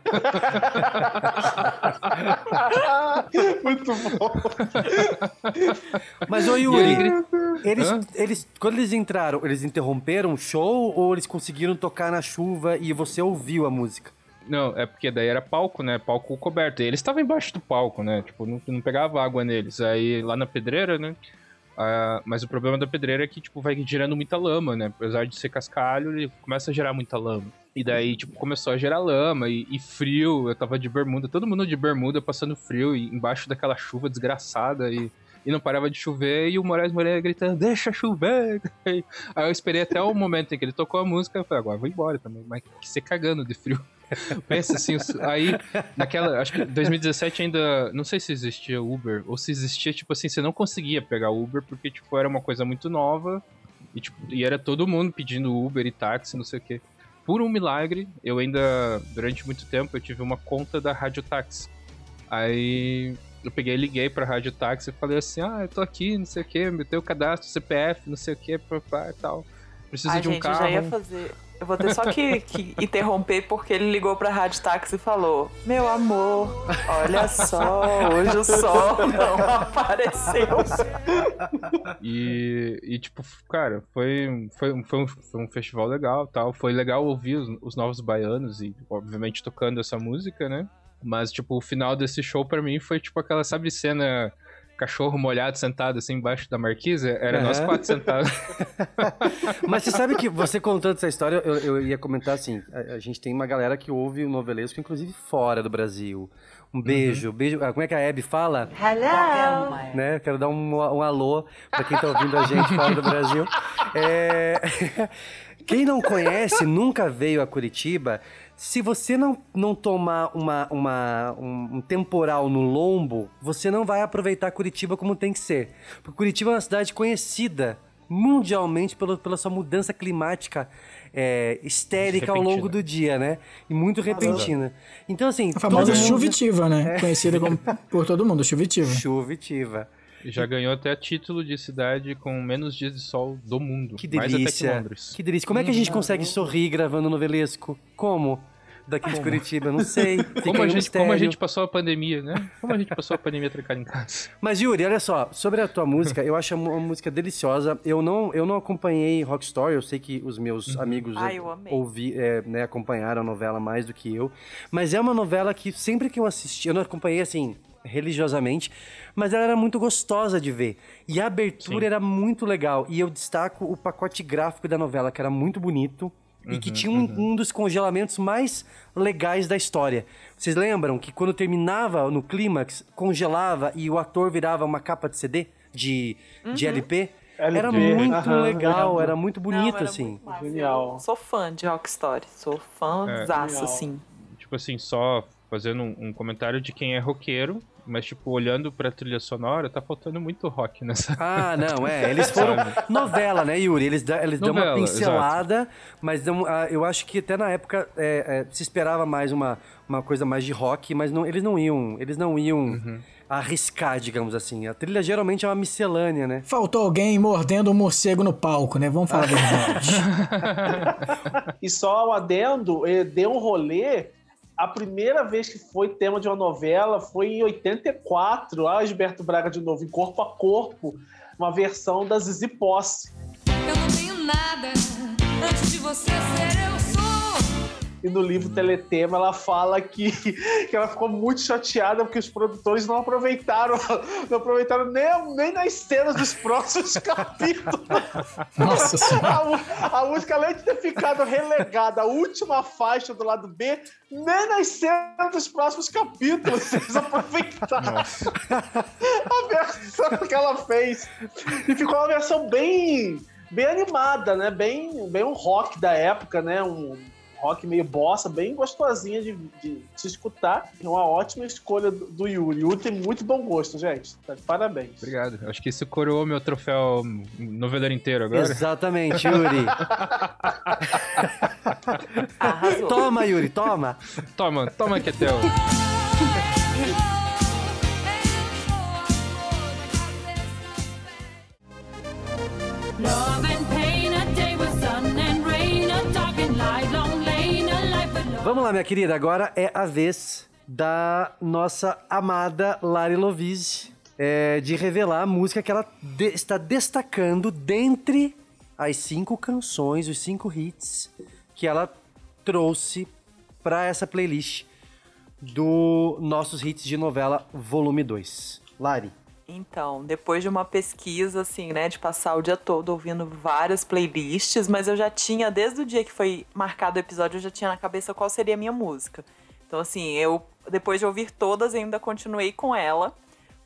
Muito bom.
Mas, ô Yuri,
ele
eles,
Hã?
eles, quando eles entraram, eles interromperam o show ou eles conseguiram tocar na chuva e você ouviu a música?
Não, é porque daí era palco, né? Palco coberto. E eles estavam embaixo do palco, né? Tipo, não, não pegava água neles. Aí lá na pedreira, né? Ah, mas o problema da pedreira é que, tipo, vai gerando muita lama, né? Apesar de ser cascalho, ele começa a gerar muita lama. E daí, tipo, começou a gerar lama e, e frio. Eu tava de bermuda, todo mundo de bermuda passando frio e embaixo daquela chuva desgraçada e, e não parava de chover. E o Moraes Moreira gritando: Deixa chover! Aí eu esperei até o momento em que ele tocou a música. Eu falei: Agora eu vou embora também. Mas que você cagando de frio. Pensa assim, aí, naquela, acho que 2017 ainda, não sei se existia Uber, ou se existia, tipo assim, você não conseguia pegar Uber, porque, tipo, era uma coisa muito nova, e, tipo, e era todo mundo pedindo Uber e táxi, não sei o quê. Por um milagre, eu ainda, durante muito tempo, eu tive uma conta da Rádio Táxi. Aí, eu peguei e liguei pra Rádio Táxi e falei assim, ah, eu tô aqui, não sei o quê, meu teu cadastro, CPF, não sei o quê, papá e tal. Preciso
Ai,
de um
gente,
carro.
eu já ia fazer. Eu vou ter só que, que interromper porque ele ligou pra Rádio Táxi e falou: Meu amor, olha só, hoje o sol não apareceu.
E, e, tipo, cara, foi, foi, foi, um, foi um festival legal tal. Foi legal ouvir os, os novos baianos e, obviamente, tocando essa música, né? Mas, tipo, o final desse show pra mim foi, tipo, aquela, sabe, cena cachorro molhado sentado assim embaixo da marquise? Era nós
Aham.
quatro sentados.
Mas você sabe que você contando essa história, eu, eu ia comentar assim: a, a gente tem uma galera que ouve o novelesco, inclusive fora do Brasil. Um beijo, beijo. ah, Como é que a Abby fala?
Hello.
né? Quero dar um, um alô pra quem tá ouvindo a gente fora do Brasil. É, Quem não conhece, nunca veio a Curitiba, se você não, não tomar uma, uma, um, um temporal no lombo, você não vai aproveitar Curitiba como tem que ser. Porque Curitiba é uma cidade conhecida mundialmente pelo, pela sua mudança climática é, histérica ao longo do dia, né? E muito repentina. Então, assim...
A famosa
mundo-
chuvitiva, né? Conhecida como, por todo mundo, chuvitiva.
Chuvitiva.
Já ganhou até título de cidade com menos dias de sol do mundo.
Que
Mais até que
delícia.
Londres.
Que delícia. Como é que a gente consegue sorrir gravando novelesco? Como? Daqui de Curitiba, não sei.
Como a, gente, como a gente passou a pandemia, né? Como a gente passou a pandemia trancado em casa.
Mas Yuri, olha só, sobre a tua música, eu acho uma música deliciosa. Eu não, eu não acompanhei Rock Story, eu sei que os meus amigos
Ai, eu amei.
ouvi, é, né, acompanharam a novela mais do que eu. Mas é uma novela que sempre que eu assisti, eu não acompanhei assim religiosamente, mas ela era muito gostosa de ver. E a abertura
Sim.
era muito legal. E eu destaco o pacote gráfico da novela, que era muito bonito. E
Uhum,
que tinha um, um dos congelamentos mais legais da história. Vocês lembram que quando terminava no clímax, congelava e o ator virava uma capa de CD? De, de LP? Era muito legal, era muito bonito,
Não, era
assim.
muito.
Genial.
Sou fã de Rock Story, sou fãzaço,
Genial.
assim.
tipo assim, só fazendo um, um comentário de quem é roqueiro, mas, tipo, olhando pra trilha sonora, tá faltando muito rock nessa.
Ah, não, é. Eles foram. novela, né, Yuri? Eles, dão- eles dão uma
Novela,
pincelada, mas dão, ah, eu acho que até na época é, é, se esperava mais uma, uma coisa mais de rock, mas não, eles não iam. Eles não iam
Uhum.
arriscar, digamos assim. A trilha geralmente é uma miscelânea, né?
Faltou alguém mordendo um morcego no palco, né? Vamos falar a verdade.
E só o adendo, eh, deu um rolê. A primeira vez que foi tema de uma novela foi em 84. Ah, Gilberto Braga de novo, em Corpo a Corpo, uma versão da Zizi Posse.
Eu não tenho nada. Antes de você ser, eu.
E no livro Teletema ela fala que, que ela ficou muito chateada porque os produtores não aproveitaram, não aproveitaram nem, nem nas cenas dos próximos capítulos.
Nossa senhora.
A, a música, além de ter ficado relegada à última faixa do lado B, nem nas cenas dos próximos capítulos eles aproveitaram a versão que ela fez. E ficou uma versão bem, bem animada, né? Bem, bem um rock da época, né? Um rock meio bossa, bem gostosinha de, de se escutar. É uma ótima escolha do, do Yuri. Yuri tem muito bom gosto, gente. Tá de Parabéns.
Obrigado. Acho que isso coroou meu troféu noveleiro inteiro agora.
Exatamente, Yuri. Toma, Yuri, toma.
Toma, toma que é teu.
Vamos lá, minha querida. Agora é a vez da nossa amada Lari Lovise é, de revelar a música que ela de- está destacando dentre as cinco canções, os cinco hits que ela trouxe pra essa playlist do Nossos Hits de Novela Volume 2. Lari.
Então, depois de uma pesquisa, assim, né, de passar o dia todo ouvindo várias playlists, mas eu já tinha, desde o dia que foi marcado o episódio, eu já tinha na cabeça qual seria a minha música. Então, assim, eu, depois de ouvir todas, ainda continuei com ela,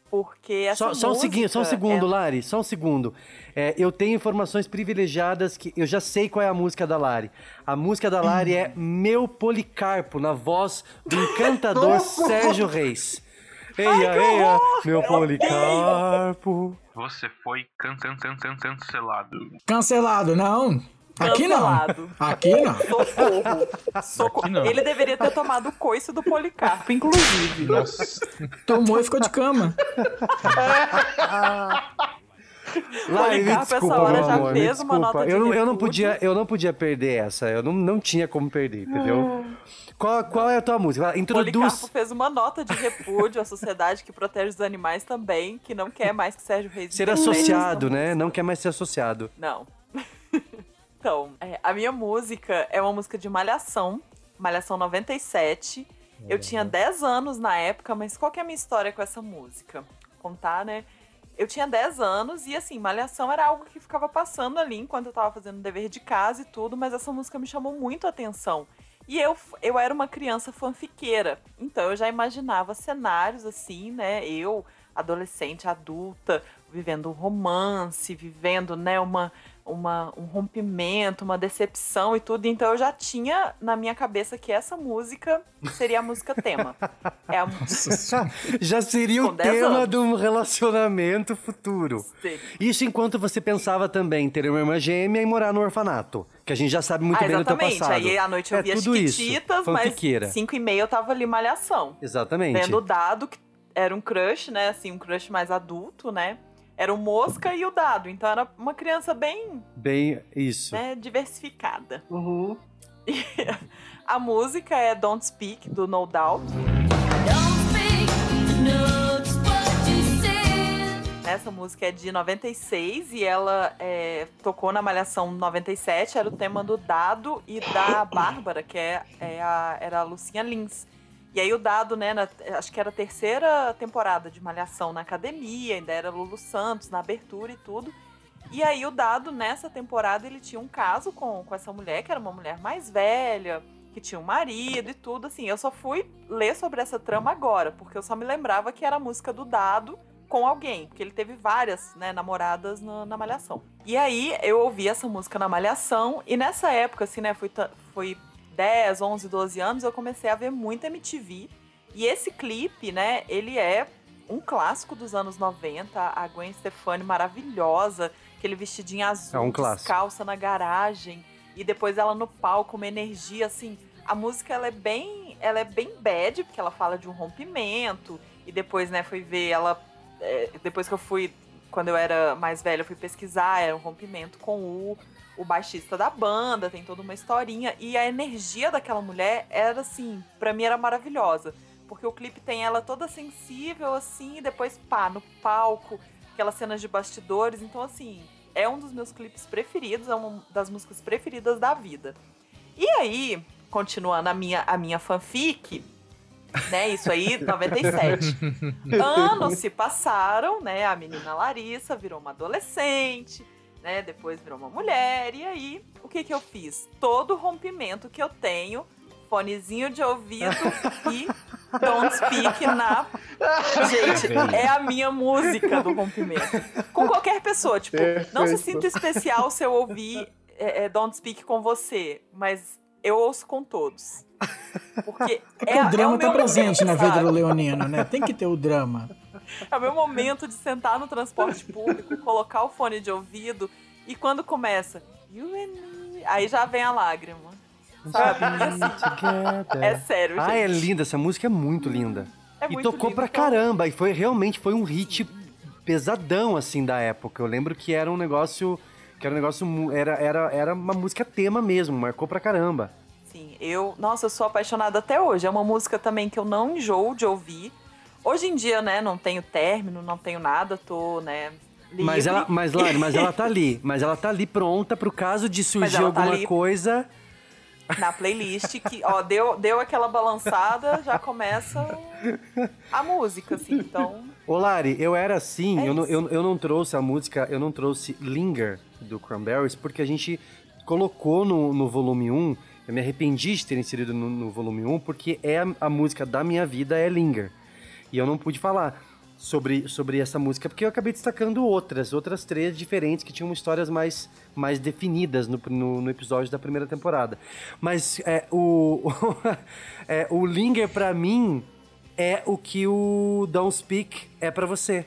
porque essa
Só, só um
música
segundo, só um segundo,
é-
Lari, só um segundo. É, eu tenho informações privilegiadas que eu já sei qual é a música da Lari. A música da Lari é Meu Policarpo, na voz do encantador Sérgio Reis. Eia, eia, meu Policarpo.
Você foi can can can can cancelado.
Cancelado, não. Aqui não.
Cancelado.
Aqui não.
Socorro. Socorro.
Aqui não.
Ele deveria ter tomado o coice do Policarpo, inclusive.
Nossa.
Tomou e ficou de cama.
Me
Policarpo, essa
desculpa,
hora
meu
já
amor,
fez uma nota de
eu, não, eu, não podia, eu não podia perder essa, eu não, não tinha como perder, entendeu? Qual, qual é a tua música? Introduz...
Policarpo fez uma nota de repúdio à sociedade que protege os animais também, que não quer mais que Sérgio Reis
Ser associado,
essa
né?
música.
Não quer mais ser associado.
Não. então, é, a minha música é uma música de Malhação, Malhação 97. Eu tinha 10 anos na época, mas qual que é a minha história com essa música? Contar, né? Eu tinha 10 anos e, assim, Malhação era algo que ficava passando ali enquanto eu tava fazendo dever de casa e tudo, mas essa música me chamou muito a atenção. E eu, eu era uma criança fanfiqueira, então eu já imaginava cenários assim, né? Eu, adolescente, adulta, vivendo um romance, vivendo, né, uma, uma, um rompimento, uma decepção e tudo. Então eu já tinha na minha cabeça que essa música seria a música tema. É a música.
Já seria o
Com 10
tema
anos.
de um relacionamento futuro.
Sim.
Isso enquanto você pensava também em ter uma irmã gêmea e morar no orfanato. Que a gente já sabe muito
ah,
bem do teu
exatamente.
passado.
Aí à noite eu
é
via. Chiquititas, mas
fanfiqueira.
5 e meia eu tava ali malhação.
Exatamente.
Vendo o dado, que era um crush, né? Assim, um crush mais adulto, né? Era o Mosca e o Dado. Então era uma criança bem
Bem, isso.
né, diversificada.
Uhum.
A música é Don't Speak, do No Doubt. Essa música é de 96 e ela é, tocou na Malhação 97, era o tema do Dado e da Bárbara, que é, é a, era a Lucinha Lins. E aí o Dado, né, na- acho que era a terceira temporada de Malhação na academia, ainda era Lulu Santos na abertura e tudo. E aí o Dado, nessa temporada, ele tinha um caso com, com essa mulher, que era uma mulher mais velha, que tinha um marido e tudo, assim. Eu só fui ler sobre essa trama agora, porque eu só me lembrava que era a música do Dado com alguém, porque ele teve várias, né, namoradas na, na Malhação. E aí eu ouvi essa música na Malhação, e nessa época, assim, né, foi, ta- foi 10, 11, 12 anos, eu comecei a ver muito MTV. E esse clipe, né, ele é um clássico dos anos 90, a Gwen Stefani maravilhosa, aquele vestidinho azul,
É um
descalça na garagem, e depois ela no palco, uma energia assim. A música ela é bem, ela é bem bad, porque ela fala de um rompimento, e depois, né, fui ver ela é, depois que eu fui quando eu era mais velha, eu fui pesquisar, era um rompimento com o o baixista da banda, tem toda uma historinha e a energia daquela mulher era assim, pra mim era maravilhosa, porque o clipe tem ela toda sensível assim, e depois pá, no palco, aquelas cenas de bastidores, então assim, é um dos meus clipes preferidos, é uma das músicas preferidas da vida. E aí, continuando a minha a minha fanfic, né? Isso aí, 97. Anos se passaram, né? A menina Larissa virou uma adolescente, né? Depois virou uma mulher. E aí, o que que eu fiz? Todo rompimento que eu tenho, fonezinho de ouvido e Don't Speak na. Gente, é a minha música do rompimento. Com qualquer pessoa, tipo, não se
Perfeito.
sinta especial se eu ouvir é, é, Don't Speak com você, mas eu ouço com todos. Porque
Porque
é,
o drama
é
tá
meu
presente na vida do Leonino, né? Tem que ter o drama.
É o meu momento de sentar no transporte público, colocar o fone de ouvido e quando começa You and me, aí já vem a lágrima. Sabe? E assim, é sério,
Ah,
gente.
é linda, essa música é muito linda.
É
e
muito
tocou
lindo,
pra
então-
caramba, e foi realmente foi um hit pesadão assim da época. Eu lembro que era um negócio que era um negócio era era era uma música tema mesmo, marcou pra caramba.
Sim, eu, nossa, eu sou apaixonada até hoje. É uma música também que eu não enjoo de ouvir. Hoje em dia, né, não tenho término, não tenho nada, tô, né, livre.
Mas ela, mas Lari, mas ela tá ali, mas ela tá ali pronta pro caso de surgir
tá
alguma coisa.
na playlist que, ó, deu, deu aquela balançada, já começa a música, assim. Então,
Ô Lari, eu era assim,
É
eu, não, eu, eu não trouxe a música, eu não trouxe Linger do Cranberries, porque a gente colocou no, no volume 1, eu me arrependi de ter inserido no, no volume 1, porque é a, a música da minha vida, é Linger. E eu não pude falar sobre, sobre essa música, porque eu acabei destacando outras, outras três diferentes que tinham histórias mais, mais definidas no, no, no episódio da primeira temporada. Mas é, o, é, o Linger, pra mim, é o que o Don't Speak é pra você.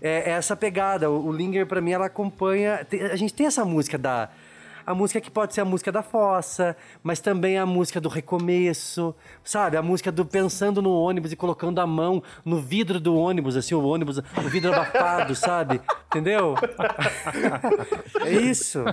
É, é essa pegada. O, o Linger, pra mim, ela acompanha. tem- a gente tem essa música da. A música que pode ser a música da fossa, mas também a música do recomeço, sabe? A música do pensando no ônibus e colocando a mão no vidro do ônibus, assim, o ônibus, o vidro abafado, sabe? Entendeu? é isso.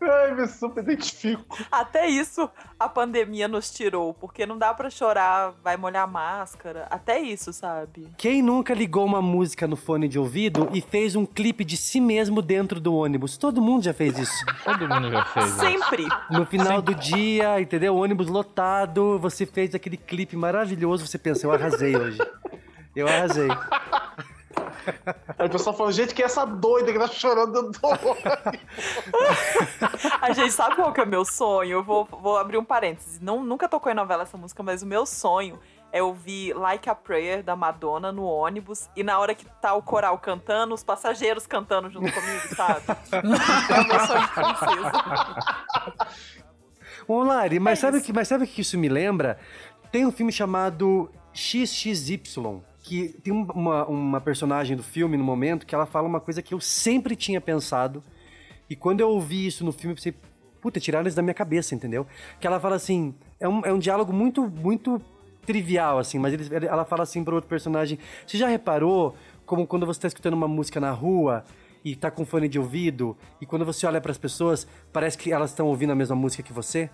Ai, me super identifico.
até isso a pandemia nos tirou, porque não dá pra chorar, vai molhar a máscara. Até isso, sabe?
Quem nunca ligou uma música no fone de ouvido e fez um clipe de si mesmo dentro do ônibus? Todo mundo já fez isso.
Todo mundo já fez. isso.
Sempre.
No final do dia, entendeu? O ônibus lotado, você fez aquele clipe maravilhoso, você pensa, eu arrasei hoje. Eu arrasei.
Aí o pessoal falou, gente, que é essa doida que tá chorando do ônibus?"
A gente sabe qual que é o meu sonho? Eu vou, vou abrir um parênteses. Não, nunca tocou em novela essa música, mas o meu sonho é ouvir Like a Prayer da Madonna no ônibus e na hora que tá o coral cantando, os passageiros cantando junto comigo, sabe? É o meu sonho de princesa.
Ô, Lari, mas,
É
sabe
isso.
que, mas sabe o que isso me lembra? Tem um filme chamado XXY, que tem um- uma, uma personagem do filme no momento que ela fala uma coisa que eu sempre tinha pensado. E quando eu ouvi isso no filme, eu pensei, puta, tiraram isso da minha cabeça, entendeu? Que ela fala assim, é um, é um diálogo muito, muito trivial, assim, mas ele- ela fala assim pro outro personagem, você já reparou como quando você tá escutando uma música na rua e tá com fone de ouvido, e quando você olha para as pessoas, parece que elas estão ouvindo a mesma música que você?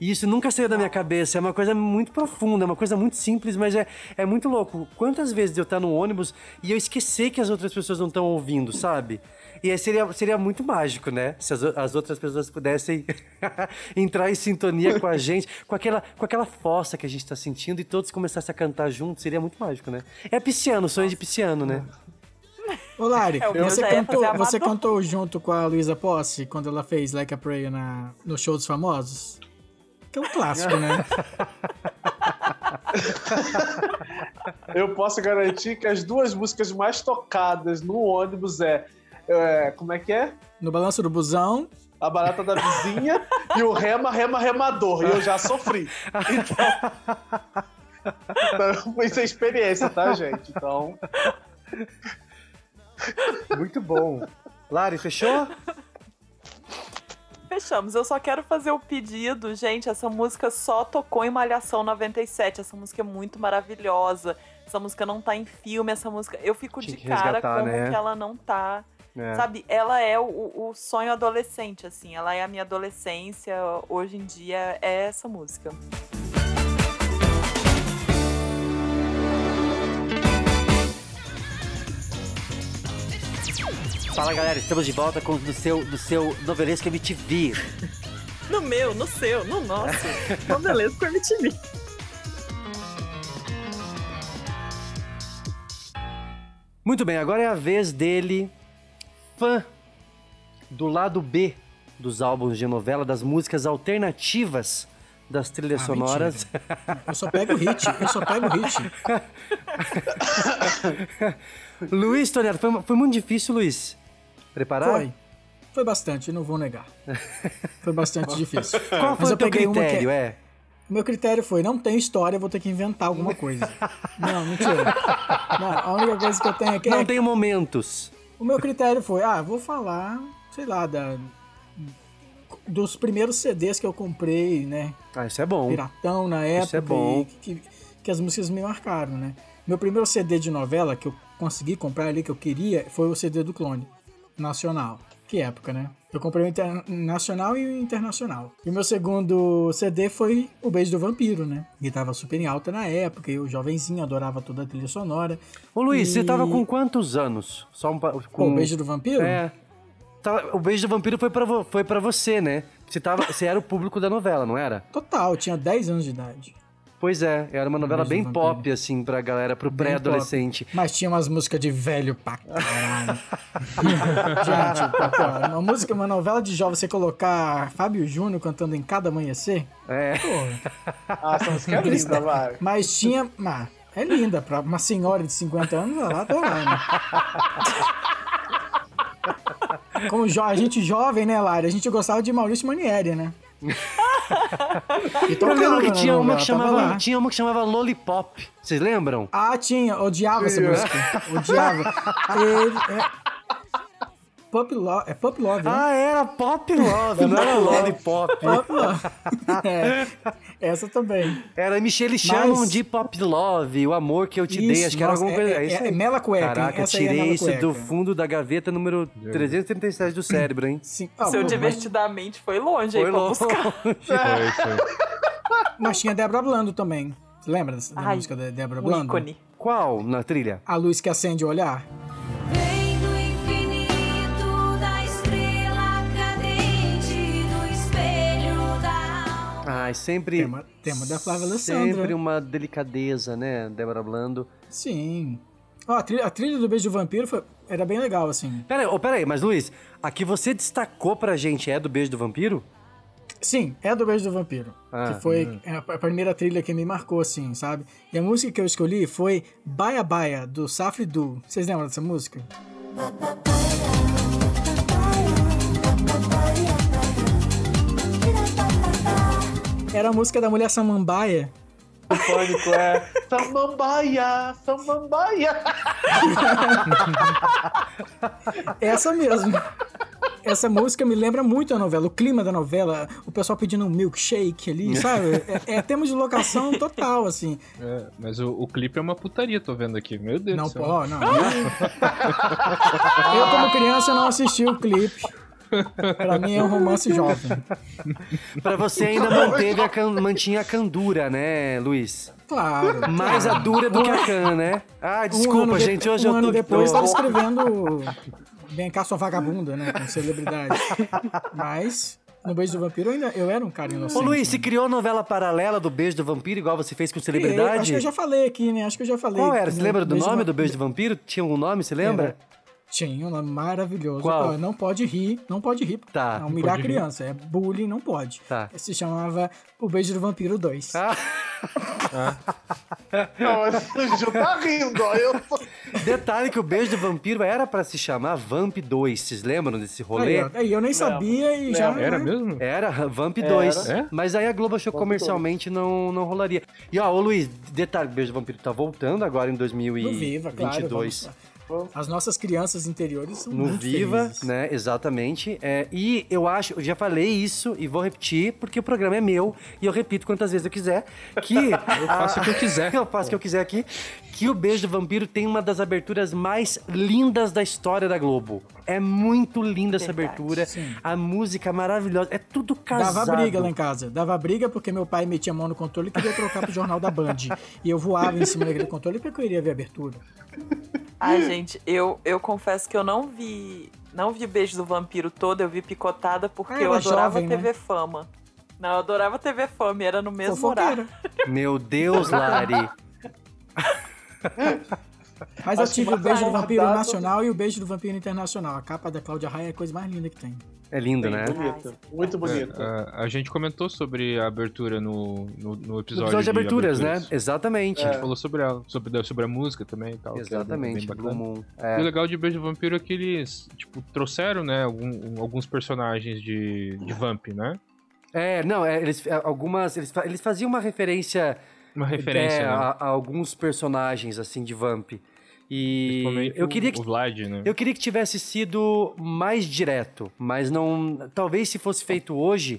E isso nunca saiu da minha cabeça. É uma coisa muito profunda, é uma coisa muito simples, mas é, é muito louco. Quantas vezes eu estar no ônibus e eu esquecer que as outras pessoas não estão ouvindo, sabe? E aí seria, seria muito mágico, né? Se as, as outras pessoas pudessem entrar em sintonia com a gente, com aquela, com aquela fossa que a gente tá sentindo e todos começassem a cantar juntos, seria muito mágico, né? É pisciano, sonho de pisciano, né?
Ô, Lari,
É,
você, cantou, você cantou junto com a Luísa Posse quando ela fez Like a Prayer na, no show dos famosos? Que é um clássico, né?
Eu posso garantir que as duas músicas mais tocadas no ônibus é, é, como é que é?
No balanço do busão,
A barata da vizinha e o rema, rema, remador. E eu já sofri. Então, então isso é experiência, tá, gente? Então,
Muito bom. Lari, fechou?
Fechamos. Eu só quero fazer o pedido, gente. Essa música só tocou em Malhação 97. Essa música é muito maravilhosa. Essa música não tá em filme. Essa música. Eu fico
Tinha
de cara
resgatar,
como
né?
que ela não tá.
É.
Sabe, ela é o, o sonho adolescente, assim. Ela é a minha adolescência. Hoje em dia é essa música.
Fala galera, estamos de volta com do seu, do seu novelesco MTV.
No meu, no seu, no nosso. Com MTV.
Muito bem, agora é a vez dele, fã do lado B dos álbuns de novela, das músicas alternativas das trilhas
Ah,
sonoras.
eu só pego o hit, eu só pego o hit.
Luiz Tonello, foi, foi muito difícil, Luiz? Preparar?
Foi. Foi bastante, não vou negar. Foi bastante difícil.
Qual
Mas
foi o
eu
teu
uma que é-
critério?
O meu critério foi, não tem história, vou ter que inventar alguma coisa. Não, mentira. Não, a única coisa que eu tenho aqui
Não
é...
tem momentos.
O meu critério foi, ah, vou falar, sei lá, da, dos primeiros CDs que eu comprei, né?
Ah, isso é bom.
Piratão na época.
Isso é bom.
e Que, que as músicas me marcaram, né? Meu primeiro CD de novela que eu consegui comprar ali, que eu queria, foi o CD do Clone Nacional. Que época, né? Eu comprei o internacional e o internacional. E o meu segundo CD foi O Beijo do Vampiro, né? Que tava super em alta na época, e eu jovenzinho adorava toda a trilha sonora.
Ô Luiz, você
E-
tava com quantos anos? Só um, com...
O Beijo do Vampiro?
É. Tava- O beijo do vampiro foi pra, vo- foi pra você, né? você, tava, você era o público da novela, não era?
Total, tinha 10 anos de idade.
Pois é, era uma novela bem
Vampiro.
pop, assim, pra galera, pro pré-adolescente.
Mas tinha umas músicas de velho pra caralho. Gente, pô, uma música, uma novela de jovem, você colocar Fábio Júnior cantando em cada amanhecer,
É.
pô.
Ah, essa música é linda, vai.
Mas tinha. Ah, é linda, pra uma senhora de 50 anos, ela adorando. Como jo a gente jovem, né, Lara? A gente gostava de Maurício Manieri, né? E
Eu lembro que tinha uma que, chamava, tinha uma que chamava Lollipop. Vocês lembram?
Ah, tinha, odiava essa música. Odiava. Ele, é... Pop Love, é Pop Love, né?
Ah, era Pop Love, não era Lollipop.
Pop Love. É, essa também.
Era Michelle chamam de Pop Love, o amor que eu te dei.
Isso,
Acho que era alguma coisa.
é-
isso
é-
aí.
é Mela Cueca, hein?
Caraca,
Essa é
tirei
Mela
isso do fundo da gaveta número 337 do cérebro, hein?
Sim. Ah,
seu
mas-
divertidamente foi longe aí
Foi
pra
longe.
buscar.
Foi, foi.
Mas tinha Débora Blando também. Você lembra da,
Ai,
música da Débora Blando?
ícone.
Qual na trilha?
A luz que acende o olhar.
Ai, sempre.
Tema, tema da Flávia Alessandra.
Sempre uma delicadeza, né, Débora Blando.
Sim. Ó, a, trilha, a trilha do Beijo do Vampiro foi- era bem legal, assim.
Pera aí, oh, pera aí, mas Luiz, a que você destacou pra gente é do Beijo do Vampiro?
Sim, é do Beijo do Vampiro.
Ah,
que foi a, a primeira trilha que me marcou, assim, sabe? E a música que eu escolhi foi Baia Baia, do Safri Du. Vocês lembram dessa música? Era a música da mulher samambaia.
O pânico é Samambaia, Samambaia.
Essa mesmo. Essa música me lembra muito a novela, o clima da novela, o pessoal pedindo um milkshake ali, sabe? É, é tema de locação total, assim.
É, mas o, o clipe é uma putaria, tô vendo aqui. Meu Deus
Não,
do céu.
pô, não. Eu, como criança, não assisti o clipe. Pra mim é um romance jovem.
Pra você ainda manteve a can- mantinha a candura, né, Luiz?
Claro.
Mais a dura do que a can, né? Ah,
Um
desculpa,
ano de-
gente, hoje
um
eu tô
ano
que
depois
tô.
estava escrevendo Bem cá, sua vagabunda, né? Com celebridade. Mas, no Beijo do Vampiro, eu, ainda, eu era um cara inocente.
Ô Luiz,
né?
você criou a novela paralela do Beijo do Vampiro, igual você fez com
Criei,
celebridade?
Acho que eu já falei aqui, né? Acho que eu já falei.
Qual era? Você lembra do
Beijo
nome do
Vampiro-
Beijo do Vampiro? Tinha um nome, você lembra?
Era- Tinha um nome maravilhoso.
Qual?
Não pode rir, não pode rir.
Tá,
É
não
humilhar a
pode rir.
criança. É bullying, não pode.
Tá.
Se chamava O Beijo do Vampiro 2.
Ah,
Não, mas o Ju tá rindo, ó. Eu
detalhe que o Beijo do Vampiro era pra se chamar Vamp 2. Vocês lembram desse rolê?
Aí, aí eu nem sabia e já.
Era mesmo?
Era Vamp 2.
É?
Mas aí a Globo achou que comercialmente não, não rolaria. E ó, ô Luiz, detalhe, Beijo do Vampiro tá voltando agora em
No
2022.
Viva, claro. vamos- As nossas crianças interiores são
No
muito
Viva,
felizes.
né? Exatamente. É, e eu acho, eu já falei isso e vou repetir, porque o programa é meu e eu repito quantas vezes eu quiser. Que eu
faço o que eu quiser.
eu faço o que eu quiser aqui. Que o Beijo do Vampiro tem uma das aberturas mais lindas da história da Globo. É muito linda essa
Verdade,
abertura.
sim.
A música é maravilhosa. É tudo casado.
Dava briga lá em casa. Dava briga porque meu pai metia a mão no controle e queria trocar pro jornal da Band. E eu voava em cima daquele controle porque eu queria ver a abertura.
Ai, gente, eu, eu confesso que eu não vi. Não vi Beijo do Vampiro todo, eu vi picotada porque
Ah,
eu
ela
adorava
jovem, né?
TV Fama. Não, eu adorava TV Fama e era no mesmo horário.
Fofoqueira.
Meu Deus, Lari.
Mas eu tive o Beijo do Vampiro
aguardado.
Nacional e o Beijo do Vampiro Internacional. A capa da Cláudia Raia é a coisa mais linda que tem.
É lindo, né?
Bonito, muito bonito.
A, a gente comentou sobre a abertura no, no, no
No
episódio,
episódio de aberturas, né? Exatamente.
A gente falou sobre ela, sobre, sobre a música também e tal. que era
Exatamente.
E o
É.
legal de Beijo do Vampiro é que eles, tipo, trouxeram, né, algum- alguns personagens de, de Vamp, né?
É, não, é, eles, é, algumas, eles, eles faziam uma referência,
Uma referência,
é,
né?
a, a alguns personagens, assim, de Vamp. E eu
o-
queria que
O Vlad, né?
eu queria que tivesse sido mais direto, mas não. Talvez se fosse feito hoje.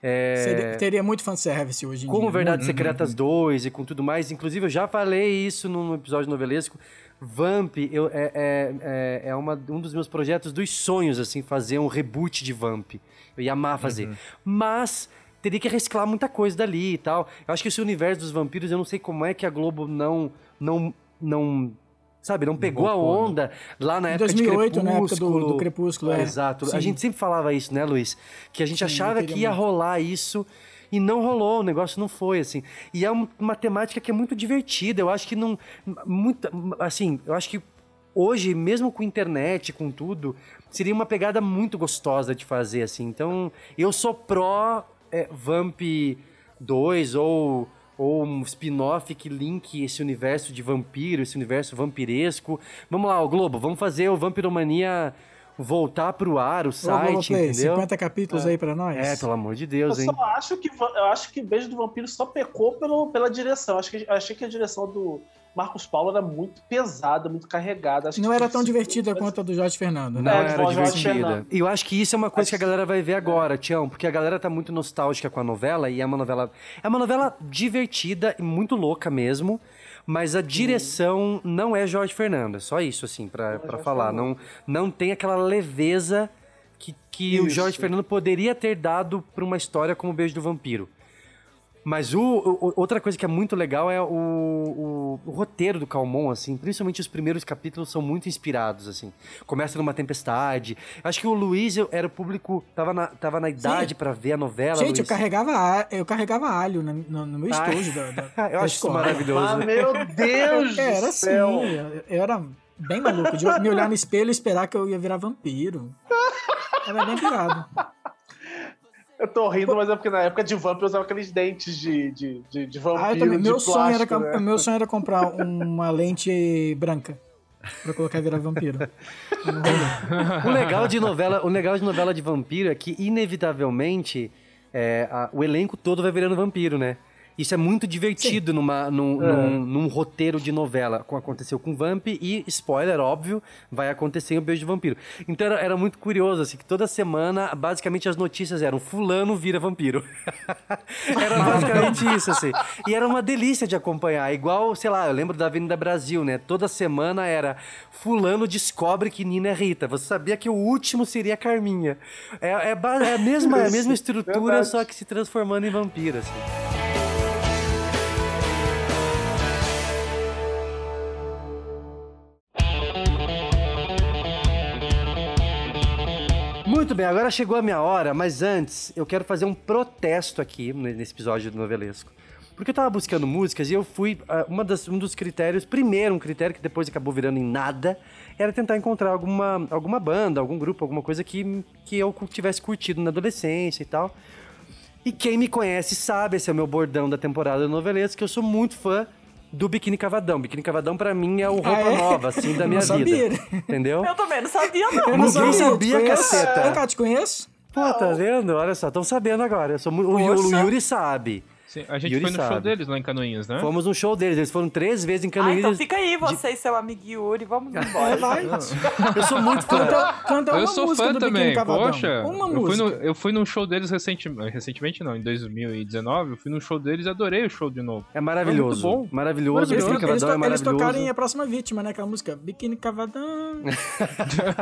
é,
Seria- teria muito fanservice hoje em
com
dia.
Verdades
muito.
Secretas 2 e com tudo mais. Inclusive, eu já falei isso num episódio novelesco. Vamp eu, é, é, é, é uma- um dos meus projetos dos sonhos, assim, fazer um reboot de Vamp. Eu ia amar fazer. Mas teria que reciclar muita coisa dali e tal. Eu acho que esse universo dos vampiros, eu não sei como é que a Globo não, não, não Sabe, não pegou a
Voltou, né?
onda lá na época
2008,
de
na época do-
Crepúsculo.
do Crepúsculo, é.
Exato. A
Sim.
gente sempre falava isso, né, Luiz? Que a gente
Sim,
achava que ia
muito.
rolar isso e não rolou, o negócio não foi, assim. E é um- uma temática que é muito divertida. Eu acho que não. Muita, assim, eu acho que hoje, mesmo com internet, com tudo, seria uma pegada muito gostosa de fazer, assim. Então, eu sou pró é, Vamp 2 ou, ou um spin-off que linke esse universo de vampiro, esse universo vampiresco. Vamos lá, o Globo, vamos fazer o Vampiromania voltar pro ar, o site,
Globoplay,
entendeu?
50 capítulos aí pra nós.
É, pelo amor de
Eu
Deus, hein?
só acho que eu acho que Beijo do Vampiro só pecou pelo, pela direção. Acho que, achei que a direção do Marcos Paulo era muito pesada, muito carregada. Acho
Não
que
era tão divertida quanto a do Jorge Fernando,
Não
né?
É,
era divertida. E eu acho que isso é uma coisa que a
Acho-
galera vai ver agora, Tião, porque a galera tá muito nostálgica com a novela e é uma novela. É uma novela divertida e muito louca mesmo. Mas a direção não é Jorge Fernando, é só isso, assim, pra,
é
falar.
Fernando.
Não, não tem aquela leveza que, que o. Jorge Fernando poderia ter dado pra uma história como o Beijo do Vampiro. Mas o, o- outra coisa que é muito legal é o, o- o roteiro do Calmon, assim, principalmente os primeiros capítulos são muito inspirados, assim. Começa numa tempestade. Acho que o Luiz era o público, tava na, tava na idade pra ver a novela.
Gente, eu carregava, eu carregava alho na- no, no meu
Ah,
estojo da, da,
Eu
da
acho isso maravilhoso.
Ah, meu Deus
É, era assim,
céu.
eu, eu era bem maluco, de me olhar no espelho e esperar que eu ia virar vampiro. Era bem pirado.
Eu tô rindo, mas é porque na época de Vamp eu usava aqueles dentes de, de, de, de vampiro.
Ah, eu também.
de
Meu, sonho era,
plástico, né?
meu sonho era comprar uma lente branca pra colocar e virar vampiro.
O legal de novela, o legal de novela de vampiro é que inevitavelmente é, a- o elenco todo vai virando vampiro, né? Isso é muito divertido numa, num,
É.
num- num roteiro de novela, como aconteceu com Vamp e, spoiler, óbvio, vai acontecer em O Beijo de Vampiro. Então era, era muito curioso, assim, que toda semana, basicamente, as notícias eram fulano vira vampiro. era basicamente isso, assim. E era uma delícia de acompanhar, igual, sei lá, eu lembro da Avenida Brasil, né? Toda semana era fulano descobre que Nina é Rita. Você sabia que o último seria Carminha. É, é, é a, mesma, é a mesma estrutura,
Verdade.
só que se transformando em vampiro, assim. Muito bem, agora chegou a minha hora, mas antes eu quero fazer um protesto aqui ne- nesse episódio do Novelesco. Porque eu tava buscando músicas e eu fui. ah, uma das, um dos critérios, primeiro, um critério que depois acabou virando em nada, era tentar encontrar alguma, alguma banda, algum grupo, alguma coisa que, que eu tivesse curtido na adolescência e tal. E quem me conhece sabe, esse é o meu bordão da temporada do Novelesco, que eu sou muito fã do Biquíni Cavadão. Biquíni Cavadão, pra mim, é o roupa
Ah, é?
nova, assim, da
Eu
minha
não sabia.
vida. Entendeu?
Eu também não sabia, não.
Eu não
Ninguém sabia,
conheço.
caceta.
Vem cá, te conheço?
Pô, tá vendo? Olha só, estão sabendo agora. Eu sou o, o. Yuri sabe.
Sim, a gente
Yuri
foi no show
sabe.
deles lá em Canoinhas, né?
Fomos num show deles, eles foram três vezes em
Ah,
Canoinhas.
então fica aí, você e seu amigo Yuri, vamos embora.
Vai.
Eu sou muito fã.
Canta, canta uma
eu sou
música
fã
do
também, poxa.
Uma
eu, fui
música.
no, eu fui num show deles recentemente, recentemente não, em 2019, eu fui num show deles e adorei o show de novo.
É maravilhoso.
Foi muito bom.
Maravilhoso.
Eles,
Biquíni
eles,
é
to- eles
maravilhoso.
tocaram em A Próxima Vítima, né? Aquela música Biquíni Cavadão. né?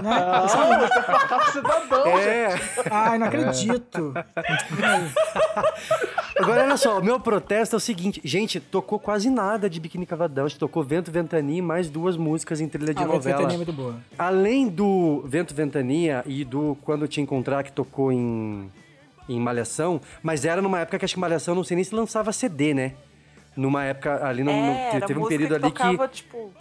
Ah, você é gente.
É.
Ai, não acredito.
Agora, olha só, o meu protesto é o seguinte. Gente, tocou quase nada de Biquíni Cavadão. A gente tocou Vento Ventania e mais duas músicas em trilha de
A Vento
novela.
Ventania é muito boa.
Além do Vento Ventania e do Quando Te Encontrar, que tocou em, em Malhação, mas era numa época que acho que Malhação, não sei nem se lançava CD, né? Numa época ali, no, no-
É, era
teve um período
que
ali que...
tocava, tipo,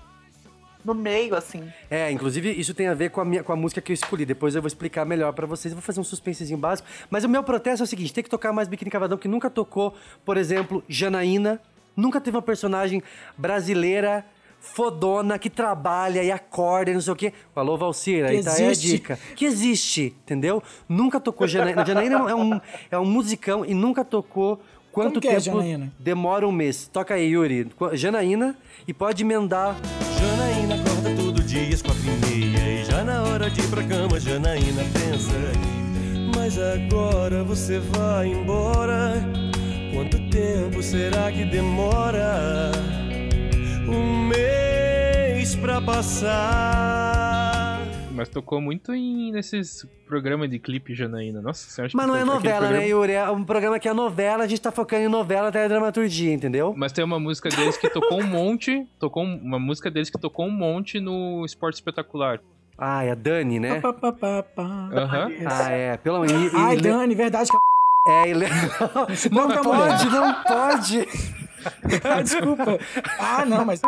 no meio, assim.
É, inclusive isso tem a ver com a, minha, com a música que eu escolhi. Depois eu vou explicar melhor pra vocês. Eu vou fazer um suspensezinho básico. Mas o meu protesto é o seguinte: tem que tocar mais Biquíni Cavadão, que nunca tocou, por exemplo, Janaína. Nunca teve uma personagem brasileira fodona que trabalha e acorda e não sei o quê. Alô, Valcira,
Que
aí tá aí a
existe.
dica. Que existe, entendeu? Nunca tocou Janaína. Janaína é um, é um musicão e nunca tocou. Quanto
Como que é
tempo
Janaína?
demora um mês? Toca aí, Yuri. Janaína e pode emendar
Janaína hora de ir pra cama, Janaína pensa Mas agora você vai embora Quanto tempo será que demora? Um mês pra passar
Mas tocou muito em nesses programas de clipe Janaína. Nossa senhora,
Mas não é novela,
programa-
né, Yuri? É um programa que é novela, a gente tá focando em novela até dramaturgia, entendeu?
Mas tem uma música deles que tocou um monte. Tocou um- uma música deles que tocou um monte no Esporte Espetacular.
Ah, é a Dani, né?
Pá, pá, pá, pá.
Aham.
Ah, é. Pelo menos.
Ai, Dani, verdade que
É, ele... Não
pra
pode, não pode.
Ah, desculpa. Ah, não, mas.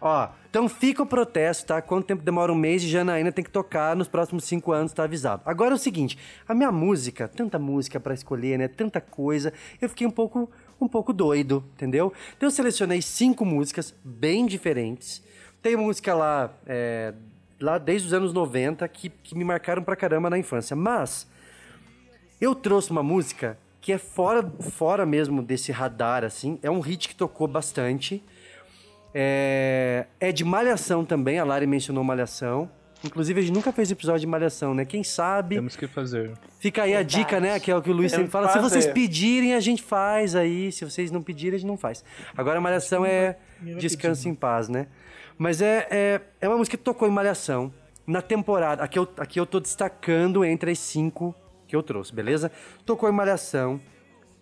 Ó, então fica o protesto, tá? Quanto tempo demora um mês e Janaína tem que tocar nos próximos cinco anos, tá avisado. Agora é o seguinte, a minha música, tanta música pra escolher, né? Tanta coisa, eu fiquei um pouco, um pouco doido, entendeu? Então eu selecionei cinco músicas bem diferentes. Tem música lá, é, lá desde os anos 90 que, que me marcaram pra caramba na infância. Mas eu trouxe uma música que é fora, fora mesmo desse radar, assim. É um hit que tocou bastante. É, é de Malhação também, a Lari mencionou Malhação. Inclusive, a gente nunca fez episódio de Malhação, né? Quem sabe.
Temos que fazer.
Fica aí a dica, né? Que é o que o Luiz sempre
Temos
fala.
que
Se vocês
fazer.
pedirem, a gente faz aí. Se vocês não pedirem, a gente não faz. Agora, Malhação é descanso em paz, né? Mas é, é, é uma música que tocou em Malhação. Na temporada. Aqui eu, aqui eu tô destacando entre as cinco que eu trouxe, beleza? Tocou em Malhação.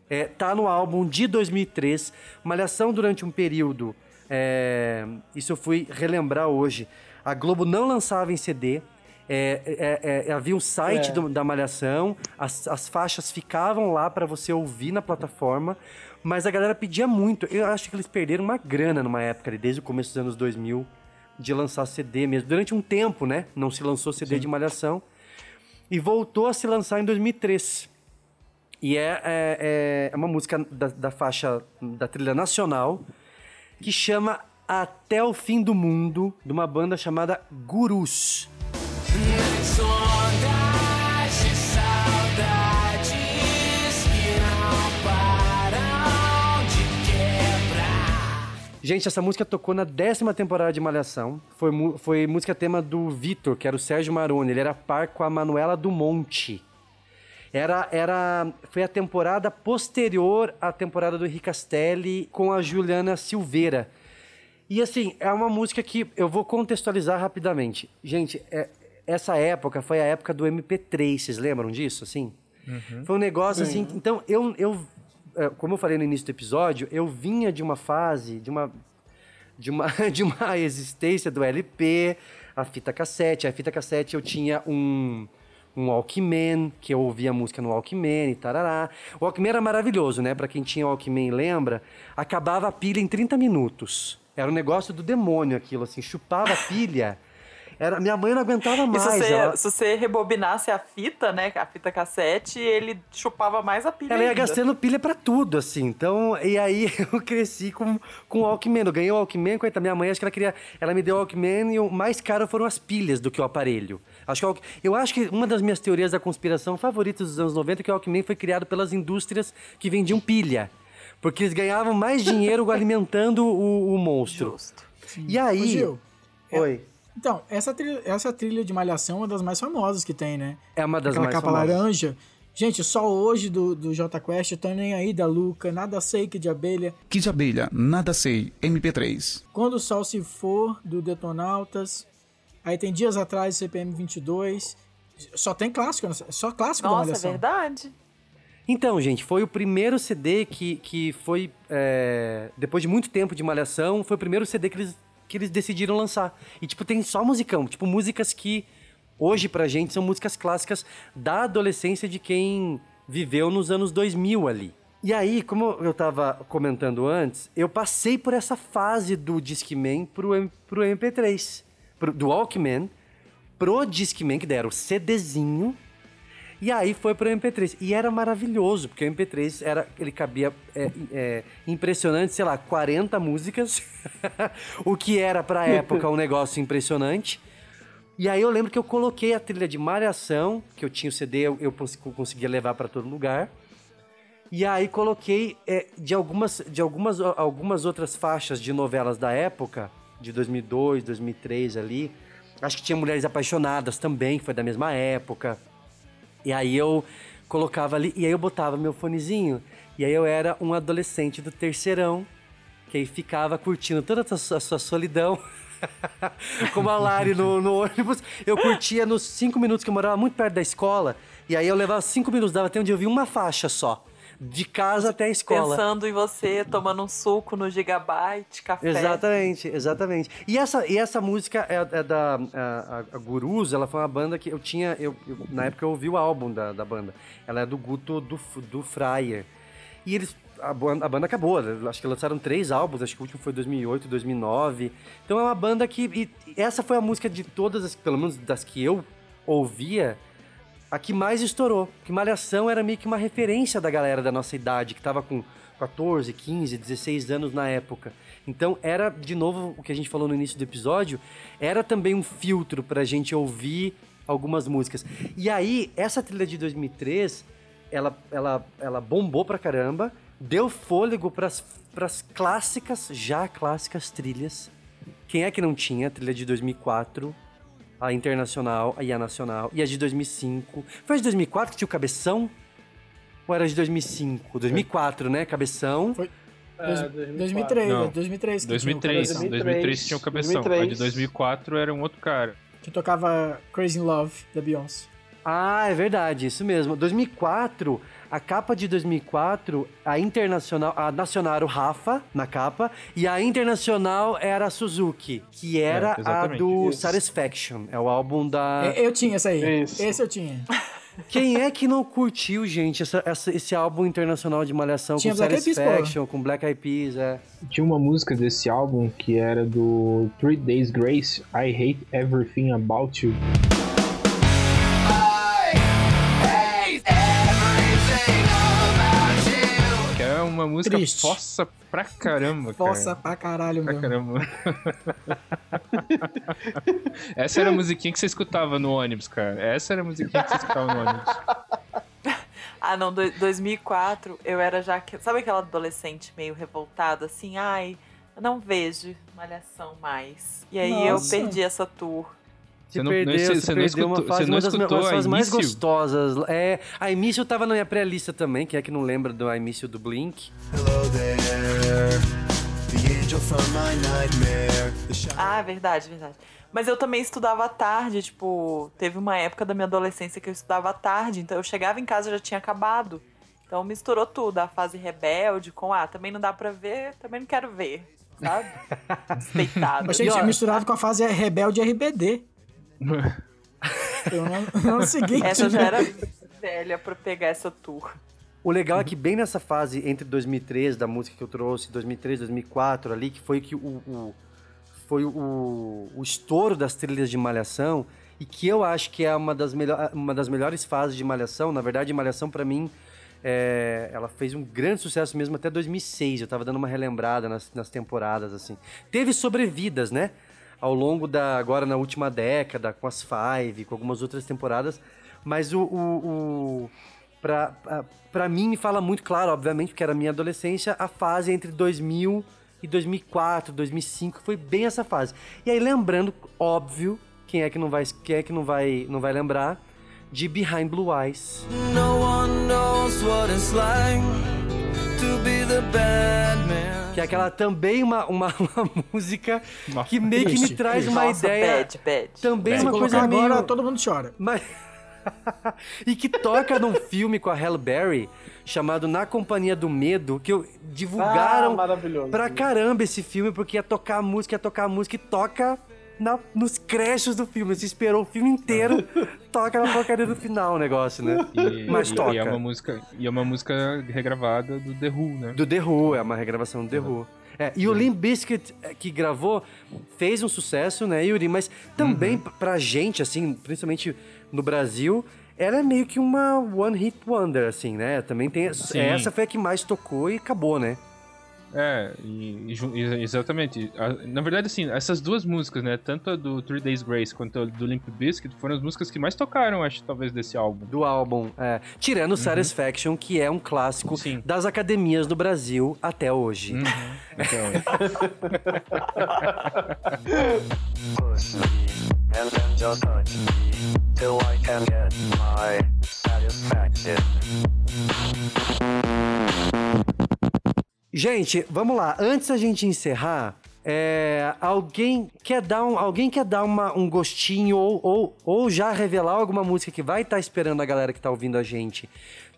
É, tá no álbum de 2003. Malhação durante um período. é, isso eu fui relembrar hoje. A Globo não lançava em CD. É, é, é, havia um site
É.
do- da Malhação, as, as faixas ficavam lá para você ouvir na plataforma, mas a galera pedia muito. Eu acho que eles perderam uma grana numa época, ali, desde o começo dos anos 2000, de lançar CD mesmo. Durante um tempo, né? Não se lançou CD de Malhação. E voltou a se lançar em 2003. E é, é, é uma música da, da faixa da trilha nacional que chama Até o Fim do Mundo, de uma banda chamada Gurus. Gente, essa música tocou na décima temporada de Malhação. Foi, foi música tema do Vitor, que era o Sérgio Maroni. Ele era par com a Manuela do Monte. Era, era, foi a temporada posterior à temporada do Henrique Castelli com a Juliana Silveira. E assim, é uma música que eu vou contextualizar rapidamente. Gente, é- essa época foi a época do MP3, vocês lembram disso, assim? Foi um negócio assim. Então, eu, eu, é, como eu falei no início do episódio, eu vinha de uma fase, de uma, de uma, de uma existência do LP, a fita cassete. A fita cassete eu tinha um, um Walkman, que eu ouvia música no Walkman e tarará. O Walkman era maravilhoso, né? Pra quem tinha Walkman e lembra, acabava a pilha em 30 minutos. Era um negócio do demônio aquilo, assim, chupava a pilha. Era, minha mãe não aguentava
E
mais.
se você,
ela-
se você rebobinasse a fita, né? A fita cassete, ele chupava mais a pilha.
Ela ia
ainda.
gastando pilha pra tudo, assim. Então, e aí eu cresci com, com o Walkman. Eu ganhei o Walkman, coitada, minha mãe, acho que ela queria. Ela me deu o Walkman e o mais caro foram as pilhas do que o aparelho. Acho que o eu acho que uma das minhas teorias da conspiração favoritas dos anos 90 é que o Walkman foi criado pelas indústrias que vendiam pilha. Porque eles ganhavam mais dinheiro alimentando o, o monstro.
Justo.
E aí.
Ô, Gil,
Oi.
Então, essa trilha, essa trilha de Malhação é uma das mais famosas que tem, né?
É uma das
Aquela
mais
capa
famosas.
laranja. Gente, só hoje do, do J Quest, tô nem aí da Luca, nada sei que de abelha.
Que de abelha, nada sei, MP3.
Quando o Sol se for, do Detonautas. Aí tem dias atrás, CPM 22. Só tem clássico, né? só clássico da
Nossa, é
Malhação.
verdade.
Então, gente, foi o primeiro CD que, que foi. é, depois de muito tempo de malhação, foi o primeiro CD que eles, que eles decidiram lançar. E, tipo, tem só musicão. Tipo, músicas que hoje pra gente são músicas clássicas da adolescência de quem viveu nos anos 2000 ali. E aí, como eu tava comentando antes, eu passei por essa fase do Discman pro, pro MP3. Pro, do Walkman pro Discman, que deram o CDzinho. E aí foi pro MP3. E era maravilhoso, porque o MP3 era, ele cabia é, é, impressionante, sei lá, 40 músicas. o que era pra época um negócio impressionante. E aí eu lembro que eu coloquei a trilha de Malhação, que eu tinha o CD, eu, eu cons- conseguia levar pra todo lugar. E aí coloquei é, de, algumas, de algumas, algumas outras faixas de novelas da época, de 2002, 2003 ali. Acho que tinha Mulheres Apaixonadas também, que foi da mesma época. E aí eu colocava ali, e aí eu botava meu fonezinho. E aí eu era um adolescente do terceirão, que aí ficava curtindo toda a sua, solidão. como a Lari no, no ônibus. Eu curtia nos cinco minutos que eu morava muito perto da escola. E aí eu levava cinco minutos, dava até onde eu vi uma faixa só. De casa até a escola.
Pensando em você, tomando um suco no Gigabyte, café.
Exatamente, exatamente. E essa, e essa música é, é da a, a- Gurus, ela foi uma banda que eu tinha. Eu, eu- na época eu ouvi o álbum da, da banda. Ela é do Guto do, do Fryer. E eles. A banda, a banda acabou, acho que lançaram três álbuns, acho que o último foi 2008, 2009. Então é uma banda que. E essa foi a música de todas, as, pelo menos das que eu ouvia, a que mais estourou. Que Malhação era meio que uma referência da galera da nossa idade, que tava com 14, 15, 16 anos na época. Então era, de novo, o que a gente falou no início do episódio, era também um filtro pra gente ouvir algumas músicas. E aí, essa trilha de 2003, ela, ela, ela bombou pra caramba, deu fôlego pras, pras clássicas, já clássicas trilhas. Quem é que não tinha trilha de 2004? A internacional e a nacional. E a de 2005. Foi a de 2004 que tinha o Cabeção? Ou era a de 2005? 2004, né? Cabeção.
Foi
É,
dois-
2004.
2003,
Não.
2003 que,
2003,
Tinha, o
2003.
2003 tinha o cabeção. A de
2003.
2004 era um outro cara.
que tocava Crazy in Love da Beyoncé.
Ah, é verdade, isso mesmo. 2004, a capa de 2004, a internacional, a nacional era o Rafa na capa e a internacional era a Suzuki, que era a
exatamente.
do
Isso.
Satisfaction, é o álbum da
É, Eu tinha essa aí.
Isso.
Esse eu tinha.
Quem é que não curtiu, gente, essa- essa- esse álbum internacional de malhação
Tinha
com
Black Eyed Peas,
Satisfaction, com Black Eyed Peas, é.
Tinha uma música desse álbum que era do Three Days Grace, I Hate Everything About You.
Uma música
Triste.
fossa pra caramba, cara.
Força pra caralho,
Pra
meu.
caramba. Essa era a musiquinha que você escutava no ônibus, cara. Essa era a musiquinha que você escutava no ônibus.
Ah, não, do- 2004 eu era já. Sabe aquela adolescente meio revoltada, assim? Ai, eu não vejo Malhação mais. E aí
Nossa.
eu perdi essa tour.
Você não-
perdeu,
você-
se
você não escutou-
fase,
você não
uma das
escutou
uma das
a
fases mais gostosas. É, a Início tava na minha pré-lista também, quem é que não lembra do Início do Blink?
Ah, verdade, verdade. Mas eu também estudava à tarde, tipo, teve uma época da minha adolescência que eu estudava à tarde, então eu chegava em casa e já tinha acabado. Então misturou tudo, a fase rebelde com, ah, também não dá pra ver, também não quero ver, sabe? Despeitada.
Eu achei que
ó,
tinha misturado com a fase Rebelde RBD. Eu não, não seguinte.
Essa já era velha pra pegar essa tour.
O legal é que bem nessa fase entre 2003, da música que eu trouxe, 2003, 2004 ali, que foi que o, o- foi o, o estouro das trilhas de Malhação e que eu acho que é uma das, melhor, uma das melhores fases de Malhação. Na verdade, Malhação pra mim, é, ela fez um grande sucesso mesmo até 2006. Eu tava dando uma relembrada nas, nas temporadas, assim. Teve sobrevidas, né? Ao longo da, agora na última década, com as Five, com algumas outras temporadas. Mas o, o, o pra, pra- mim me fala muito claro, obviamente, porque era minha adolescência, a fase entre 2000 e 2004, 2005, foi bem essa fase. E aí lembrando, óbvio, quem é que não vai, quem é que não vai, não vai lembrar de Behind Blue Eyes.
No one knows what it's like to be.
Que é aquela também uma, uma, uma música
Uma
que meio que me
triste,
traz uma
Nossa,
ideia.
bad, bad.
Também
Se
uma coisa meio.
agora, todo mundo chora.
Mas... e que toca num filme com a Halle Berry chamado Na Companhia do Medo, que eu divulgaram
Ah,
pra caramba esse filme, porque ia tocar a música, ia tocar a música e toca na- nos créditos do filme. Você esperou o filme inteiro, toca na porcaria do final o negócio, né?
E,
Mas
e-
toca.
E é uma música, e é uma música regravada do The Who, né?
Do The Who, é uma regravação do The Who. É, e o Limp Bizkit eh, que gravou fez um sucesso, né, Yuri? Mas também p- pra gente, assim, principalmente no Brasil, ela é meio que uma one hit wonder, assim, né? Também tem.
Sim.
Essa foi a que mais tocou e acabou, né?
É, e, e exatamente. Na verdade, assim, essas duas músicas, né? Tanto a do Three Days Grace quanto a do Limp Bizkit foram as músicas que mais tocaram, acho, talvez, desse álbum.
Do álbum. é. Tirando Satisfaction, que é um clássico
Sim.
das academias do Brasil até hoje.
Uhum.
Push me and then just touch me till I can get my satisfaction.
Gente, vamos lá. Antes da gente encerrar, É, alguém quer dar, um, alguém quer dar uma, um gostinho ou, ou, ou já revelar alguma música que vai estar esperando a galera que tá ouvindo a gente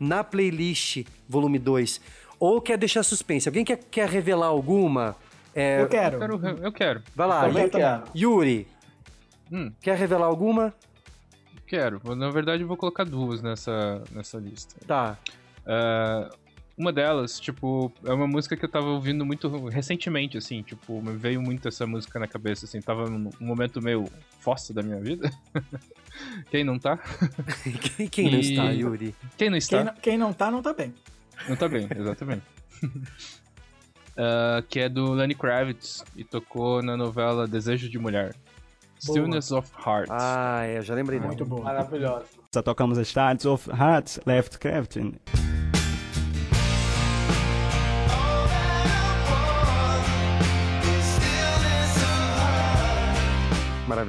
na playlist volume 2? Ou quer deixar suspense? Alguém quer, quer revelar alguma? É,
Eu quero.
Eu quero. Eu quero.
Vai lá, Yu-
quero.
Yuri.
Hum.
Quer revelar alguma?
Quero. Na verdade, eu vou colocar duas nessa, nessa lista.
Tá.
Ah, uma delas, tipo, é uma música que eu tava ouvindo muito recentemente, assim, tipo, me veio muito essa música na cabeça, assim, tava num momento meio fossa da minha vida. Quem não tá?
Quem, quem não
E-
está, Yuri?
Quem não está?
Quem não, quem não tá, não tá bem.
Não tá bem, exatamente. Ah, que é do Lenny Kravitz e tocou na novela Desejo de Mulher. Stillness of Heart.
Ah, é, eu já lembrei dela.
Muito boa.
Maravilhosa.
Já tocamos as Stars of Hearts, Left Crafting.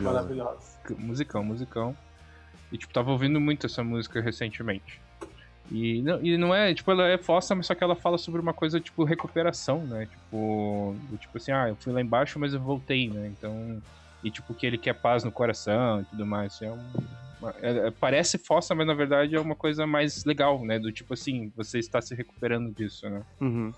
Maravilhosa.
Maravilhosa.
musicão, musicão. E, tipo, tava ouvindo muito essa música recentemente. E não, e não é, tipo, ela é fossa, mas só que ela fala sobre uma coisa, tipo, recuperação, né? Tipo, tipo assim, ah, eu fui lá embaixo, mas eu voltei, né? Então, e tipo, que ele quer paz no coração e tudo mais. É um, uma- é- é- parece fossa, mas na verdade é uma coisa mais legal, né? Do tipo assim, você está se recuperando disso, né?
Uhum.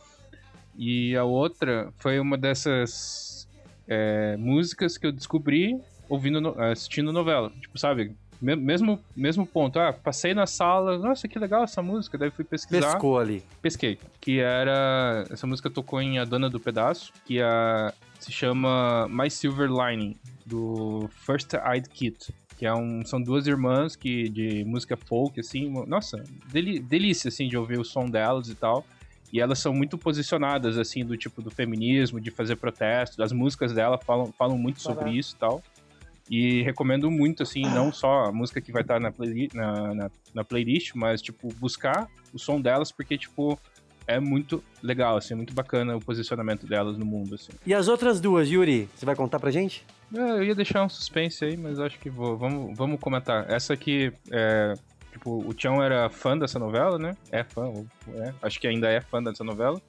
E a outra foi uma dessas é, músicas que eu descobri ouvindo, no- assistindo novela. Tipo, sabe? Me- Mesmo, mesmo ponto. Ah, passei na sala, nossa, que legal essa música. Daí fui pesquisar.
Pescou ali.
Pesquei. Que era. Essa música tocou em A Dona do Pedaço, que a, se chama My Silver Lining, do First Aid Kit. Que é um, são duas irmãs que, de música folk, assim. Nossa, deli- delícia, assim, de ouvir o som delas e tal. E elas são muito posicionadas, assim, do tipo do feminismo, de fazer protesto. As músicas dela falam, falam muito sobre isso e tal. E recomendo muito, assim, não só a música que vai estar na, playli- na, na, na playlist, mas, tipo, buscar o som delas, porque, tipo, é muito legal, assim, muito bacana o posicionamento delas no mundo, assim.
E as outras duas, Yuri? Você vai contar pra gente?
É, Eu ia deixar um suspense aí, mas acho que vou. Vamos, vamos comentar. Essa aqui, é, tipo, o Tião era fã dessa novela, né? É fã, é, acho que ainda é fã dessa novela.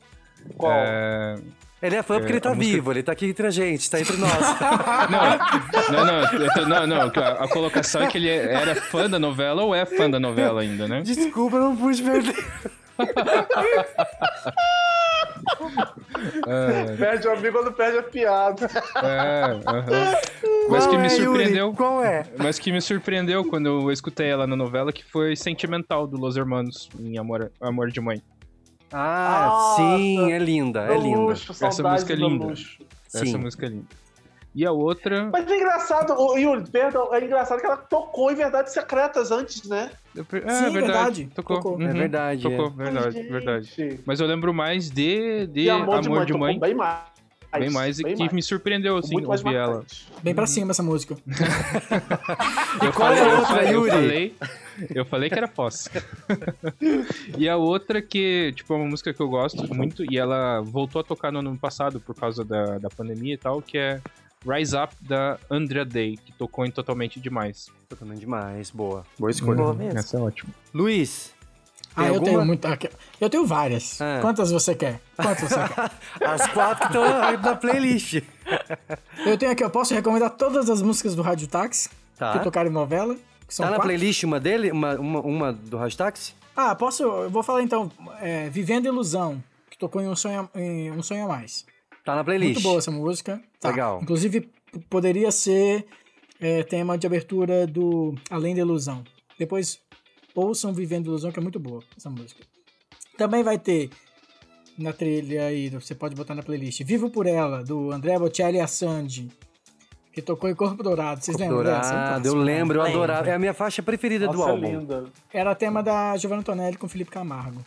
Qual?
É,
Ele é fã porque ele
a
tá
música-
vivo, ele tá aqui entre a gente, tá entre nós.
Não, não, não, tô- não, não, a, a colocação é que ele era fã da novela ou é fã da novela ainda, né?
Desculpa, eu não pude perder.
É,
Perde o amigo quando perde a piada.
é, aham. Mas que me
é, Yuri?
surpreendeu.
Qual é?
Mas que me surpreendeu quando eu escutei ela na novela, que foi Sentimental do Los Hermanos, em Amor, Amor de Mãe.
Ah,
Nossa.
sim, é linda, é linda.
luxo,
Essa música é linda.
luxo.
Sim.
Essa música é linda. E a outra.
Mas é engraçado, Yuri, perdão, é engraçado que ela tocou em Verdades Secretas antes, né?
É
Sim,
verdade.
verdade.
Tocou.
Tocou.
É
Uhum,
verdade,
Tocou,
é.
verdade,
Gente.
verdade. Mas eu lembro mais de, de
Amor, de Mãe, tocou
Mãe.
bem mais.
Bem mais, e que me surpreendeu, assim,
Muito mais
ouvir ela.
Bem pra cima essa música.
Eu
qual é a
falei-
outra,
eu
Yuri?
Falei, eu falei que era fossa. e a outra que, tipo, é uma música que eu gosto muito, e ela voltou a tocar no ano passado por causa da, da pandemia e tal, que é Rise Up da Andrea Day, que tocou em Totalmente Demais.
Totalmente demais, boa.
Boa escolha.
Boa mesmo.
Essa é ótima.
Luiz,
Ah,
Tem
eu
alguma?
tenho muita. Eu tenho várias.
Ah.
Quantas você quer? Quantas você quer?
as quatro que estão na, na playlist.
Eu tenho aqui, eu posso recomendar todas as músicas do Rádio Táxi
Tá.
que tocaram em novela.
Tá na
quatro.
playlist uma dele? Uma, uma, uma do Hashtags?
Ah, posso. Eu vou falar então. é, Vivendo Ilusão, que tocou em Um Sonho, em um Sonho a Mais.
Tá na playlist.
Muito boa essa música. Tá.
Legal.
Inclusive, poderia ser é, tema de abertura do Além da Ilusão. Depois, ouçam Vivendo Ilusão, que é muito boa essa música. Também vai ter na trilha aí, você pode botar na playlist, Vivo por Ela, do André Bocelli e a Sandy, que tocou em Corpo Dourado. Vocês lembram dessa? É um
Dourado, eu
clássico, né?
lembro, eu
Lembro.
adorava. É a minha faixa preferida do
Nossa,
álbum.
linda.
Era tema da Giovanna Antonelli com Felipe Camargo,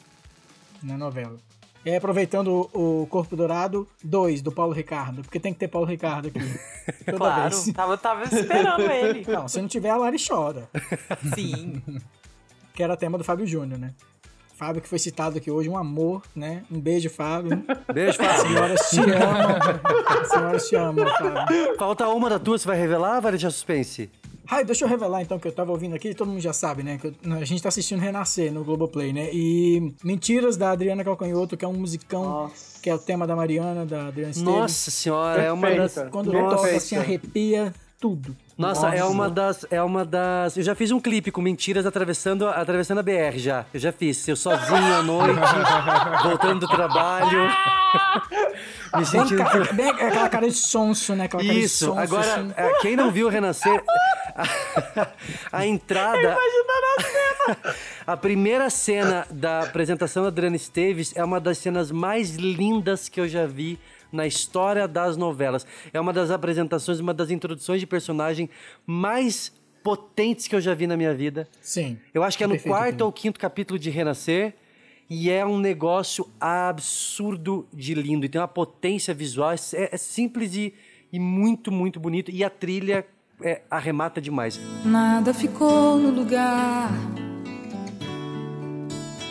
na novela. E aí, aproveitando o, o Corpo Dourado, dois, do Paulo Ricardo, porque tem que ter Paulo Ricardo aqui. Toda
Claro,
vez.
tava, tava esperando ele.
Não, se não tiver, a Lari chora.
Sim.
Que era tema do Fábio Júnior, né? Fábio que foi citado aqui hoje, um amor, né? Um beijo, Fábio.
Beijo, Fábio.
Senhoras te amam. Senhoras te amam, Fábio.
Falta uma da tua, você vai revelar vai deixar suspense?
Ah, deixa eu revelar então que eu tava ouvindo aqui, todo mundo já sabe, né? que eu- a gente tá assistindo Renascer no Globoplay, né? E Mentiras da Adriana Calcanhoto, que é um musicão, que é o tema da Mariana, da Adriana Esteves.
Nossa senhora, é uma.
Quando
Nossa.
toca assim, arrepia tudo.
Nossa, é uma das. É uma das. Eu já fiz um clipe com mentiras atravessando, atravessando a BR já. Eu já fiz. Eu sozinho à noite, voltando do trabalho. Me
Bem,
sentindo.
bem aquela cara de sonso, né? Aquela
Isso,
sonso,
agora,
assim.
é, quem não viu Renascer, a, a entrada. A primeira cena da apresentação da Adriana Esteves é uma das cenas mais lindas que eu já vi na história das novelas. É uma das apresentações, uma das introduções de personagem mais potentes que eu já vi na minha vida.
Sim.
Eu acho que é no quarto
também.
ou quinto capítulo de Renascer. E é um negócio absurdo de lindo. E tem uma potência visual. É, é simples e, e muito, muito bonito. E a trilha é, arremata demais.
Nada ficou no lugar.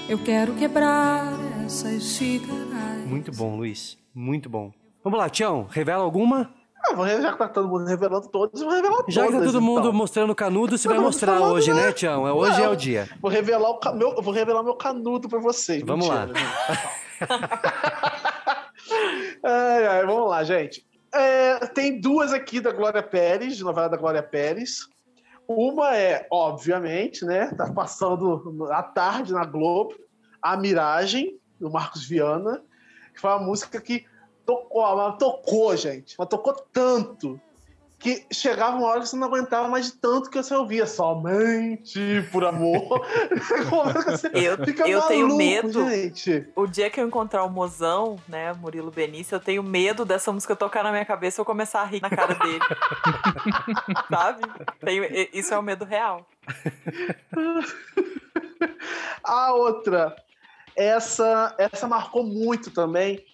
Eu quero quebrar essas xícaras.
Muito bom, Luiz. Muito bom. Vamos lá, Tião. Revela alguma?
Ah, vou já que tá todo mundo revelando todos, vou revelar todas.
Já que tá todo mundo
então.
mostrando canudo, você vai mostrar
falando,
hoje,
né?
né, Tião? É, hoje é
Não.
o dia.
Vou revelar, o meu, eu vou revelar meu canudo pra vocês.
Vamos lá.
Mentira, gente. ai, ai, vamos lá, gente. É, tem duas aqui da Glória Pérez, de novela da Glória Pérez. Uma é, obviamente, né? Tá passando à tarde na Globo, A Miragem, do Marcos Viana, que foi uma música que tocou, mas tocou, gente. Mas tocou tanto que chegava uma hora que você não aguentava mais de tanto que você ouvia. Somente por amor.
Eu,
Fica
eu tenho
maluco,
medo.
gente.
O dia que eu encontrar o mozão, né, Murilo Benício, eu tenho medo dessa música tocar na minha cabeça e eu começar a rir na cara dele. Sabe? Tenho- isso é o medo real.
A outra, essa, essa marcou muito também,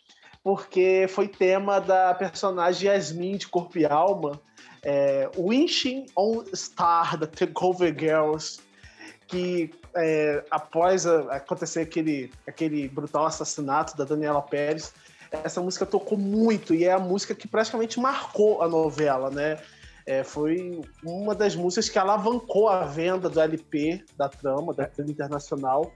porque foi tema da personagem Yasmin de Corpo e Alma, é, Wishing on Star, da Takeover Girls, que é, após a- acontecer aquele, aquele brutal assassinato da Daniela Pérez, essa música tocou muito e é a música que praticamente marcou a novela, né? É, foi uma das músicas que alavancou a venda do LP da trama, da trilha internacional.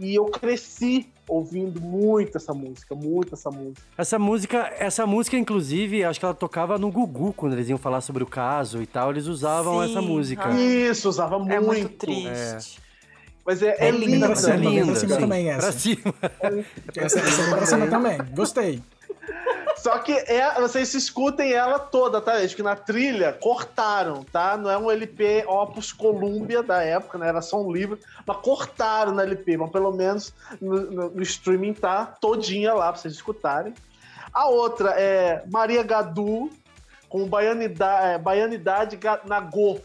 E eu cresci ouvindo muito essa música, muito essa música.
Essa música, essa música, inclusive, acho que ela tocava no Gugu, quando eles iam falar sobre o caso e tal, eles usavam
Sim,
essa música.
Isso, usava muito.
É muito triste.
Mas é, é,
É
linda.
pra cima,
é linda,
pra cima também essa.
Pra cima.
Essa, essa é pra cima também. Gostei.
Só que é, vocês escutem ela toda, tá, gente? Que na trilha cortaram, tá? Não é um LP Opus Columbia da época, né? Era só um livro, mas cortaram no LP, mas pelo menos no, no- no streaming tá todinha lá pra vocês escutarem. A outra é Maria Gadu com Baianidade, é, Baianidade Ga- Nagô,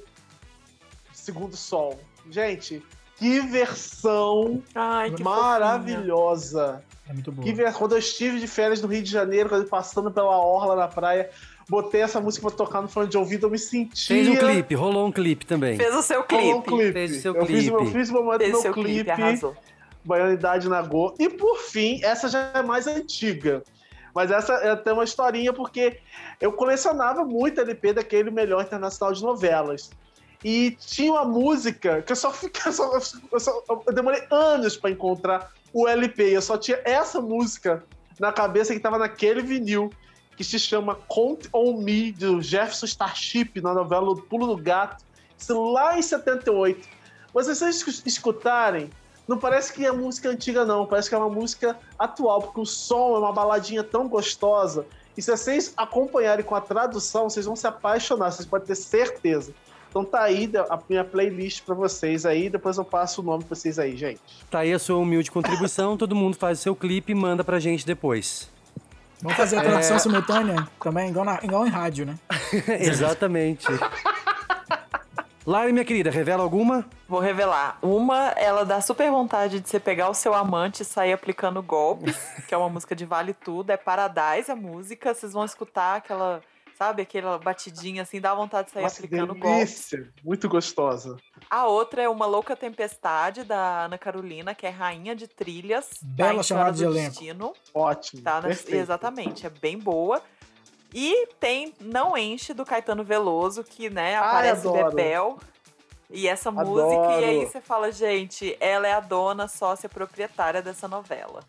Segundo Sol. Gente, que versão
Ai, que
maravilhosa.
É muito boa.
Que Quando eu estive de férias no Rio de Janeiro, passando pela orla na praia, botei essa música pra tocar no fone de ouvido, eu me sentia...
Fez um clipe, rolou um clipe também.
Fez o seu
Rolou um
clipe.
clipe.
Fez o seu
eu Fiz, eu
clipe.
fiz o momento do
Fez
meu
seu clipe,
clipe,
arrasou.
Baianidade na Go. E por fim, essa já é mais antiga. Mas essa é, tem uma historinha porque eu colecionava muito LP daquele melhor internacional de novelas. E tinha uma música que eu só fiquei. Eu, só- eu só- eu demorei anos pra encontrar o LP. Eu só tinha essa música na cabeça que tava naquele vinil, que se chama Count on Me, do Jefferson Starship, na novela O Pulo do Gato. Isso lá em 78. Mas se vocês escu- escutarem, não parece que é música antiga, não. Parece que é uma música atual, porque o som é uma baladinha tão gostosa. E se vocês acompanharem com a tradução, vocês vão se apaixonar, vocês podem ter certeza. Então tá aí a minha playlist pra vocês aí, depois eu passo o nome pra vocês aí, gente.
Tá aí a sua humilde contribuição, todo mundo faz o seu clipe e manda pra gente depois.
Vamos fazer a tradução simultânea também, igual, na- igual em rádio, né?
Exatamente. Lari, minha querida, revela alguma?
Vou revelar. Uma, ela dá super vontade de você pegar o seu amante e sair aplicando golpes, que é uma música de Vale Tudo. É Paradise a música. Vocês vão escutar aquela, sabe, aquela batidinha assim, dá vontade de sair
Nossa,
aplicando
delícia! Muito gostosa.
A outra é Uma Louca Tempestade, da Ana Carolina, que é rainha de trilhas.
Bela
tá
chamada de elenco.
Destino.
Ótimo.
Tá na- exatamente, é bem boa. E tem Não Enche do Caetano Veloso, que né,
Ai,
aparece
adoro.
Bebel. E essa
Adoro.
música, e aí você fala, gente, ela é a dona sócia proprietária dessa novela.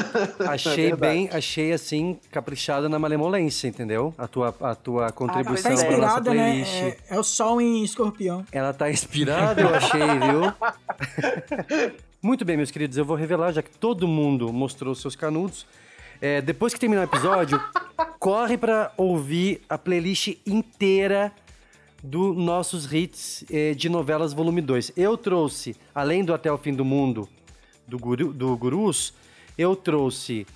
Achei
É
bem, achei assim, caprichada na malemolência, entendeu? A tua, a tua contribuição
pois
Tá
é.
pra nossa
inspirada, né?
playlist.
É, é o sol em escorpião.
Ela tá inspirada, eu achei, viu? Muito bem, meus queridos, eu vou revelar, já que todo mundo mostrou seus canudos. É, depois que terminar o episódio, corre pra ouvir a playlist inteira do nossos hits eh, de novelas volume 2. Eu trouxe, além do Até o Fim do Mundo, do, Guru, do Gurus, eu trouxe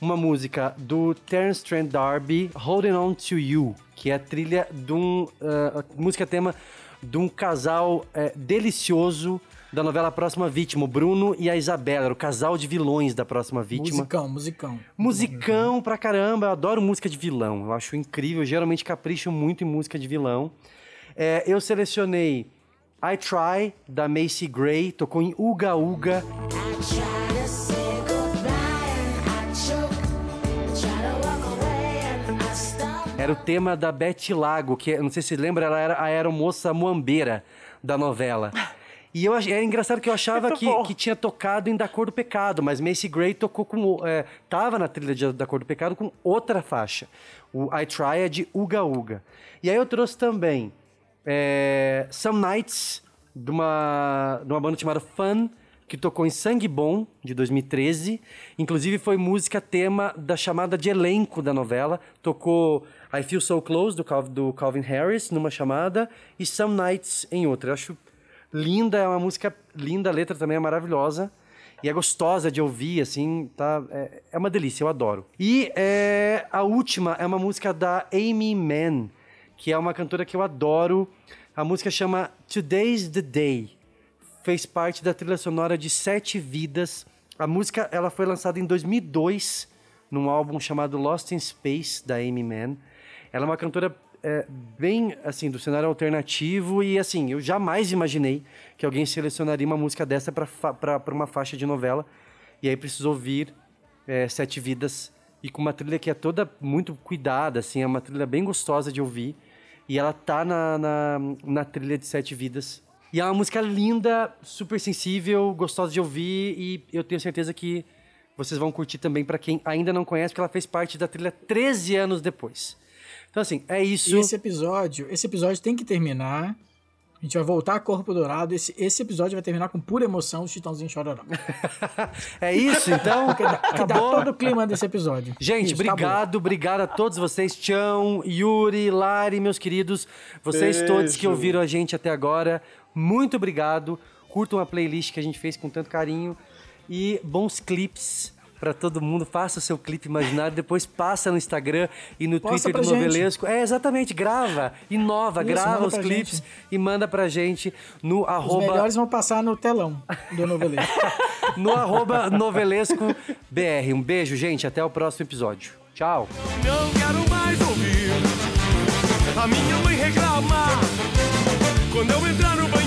uma música do Terence Trent D'Arby, Holding On To You, que é a trilha de um... a música tema de um casal eh, delicioso da novela Próxima Vítima, o Bruno e a Isabela, o casal de vilões da Próxima Vítima.
Musicão, musicão.
Musicão pra caramba, eu adoro música de vilão, eu acho incrível, eu geralmente capricho muito em música de vilão. É, eu selecionei I Try, da Macy Gray, tocou em Uga Uga. Era o tema da Beth Lago, que não sei se você lembra, ela era a aeromoça muambeira da novela. E eu era engraçado que eu achava que,
bom.
que tinha tocado em Da Cor do Pecado, mas Macy Gray tocou com. É, tava na trilha de Da Cor do Pecado com outra faixa. O I Try é de Uga Uga. E aí eu trouxe também é, Some Nights, de uma, de uma banda chamada Fun, que tocou em Sangue Bom, de 2013. Inclusive foi música tema da chamada de elenco da novela. Tocou I Feel So Close, do, Cal- do Calvin Harris, numa chamada, e Some Nights em outra. Eu acho linda, é uma música linda, a letra também é maravilhosa. E é gostosa de ouvir, assim, tá? É, é uma delícia, eu adoro. E é, a última é uma música da Amy Mann, que é uma cantora que eu adoro. A música chama Today's the Day. Fez parte da trilha sonora de Sete Vidas. A música ela foi lançada em 2002 num álbum chamado Lost in Space da Amy Mann. Ela é uma cantora é, bem assim do cenário alternativo e assim eu jamais imaginei que alguém selecionaria uma música dessa para uma faixa de novela e aí precisou ouvir é, Sete Vidas e com uma trilha que é toda muito cuidada assim é uma trilha bem gostosa de ouvir e ela tá na, na, na trilha de Sete Vidas e é uma música linda super sensível gostosa de ouvir e eu tenho certeza que vocês vão curtir também para quem ainda não conhece porque ela fez parte da trilha 13 anos depois então, assim, é isso.
E esse episódio, esse episódio tem que terminar. A gente vai voltar a Corpo Dourado. Esse, esse episódio vai terminar com pura emoção, os Chitãozinho Chororó.
é isso, então?
que dá, que dá todo o clima desse episódio.
Gente,
Isso, acabou.
obrigado, obrigado a todos vocês. Tchão, Yuri, Lari, meus queridos. Vocês
Beijo.
todos que ouviram a gente até agora. Muito obrigado. Curtam a playlist que a gente fez com tanto carinho. E bons clipes pra todo mundo. Faça o seu clipe imaginário, depois passa no Instagram e no
Posta
Twitter do
gente.
Novelesco. É, exatamente, grava, inova,
Isso,
grava os clipes
gente.
e manda pra gente no
Os
arroba
melhores vão passar no telão do noveleiro.
no arroba novelesco BR. Um beijo, gente. Até o próximo episódio. Tchau.
Não quero mais ouvir a minha mãe reclamar quando eu entrar no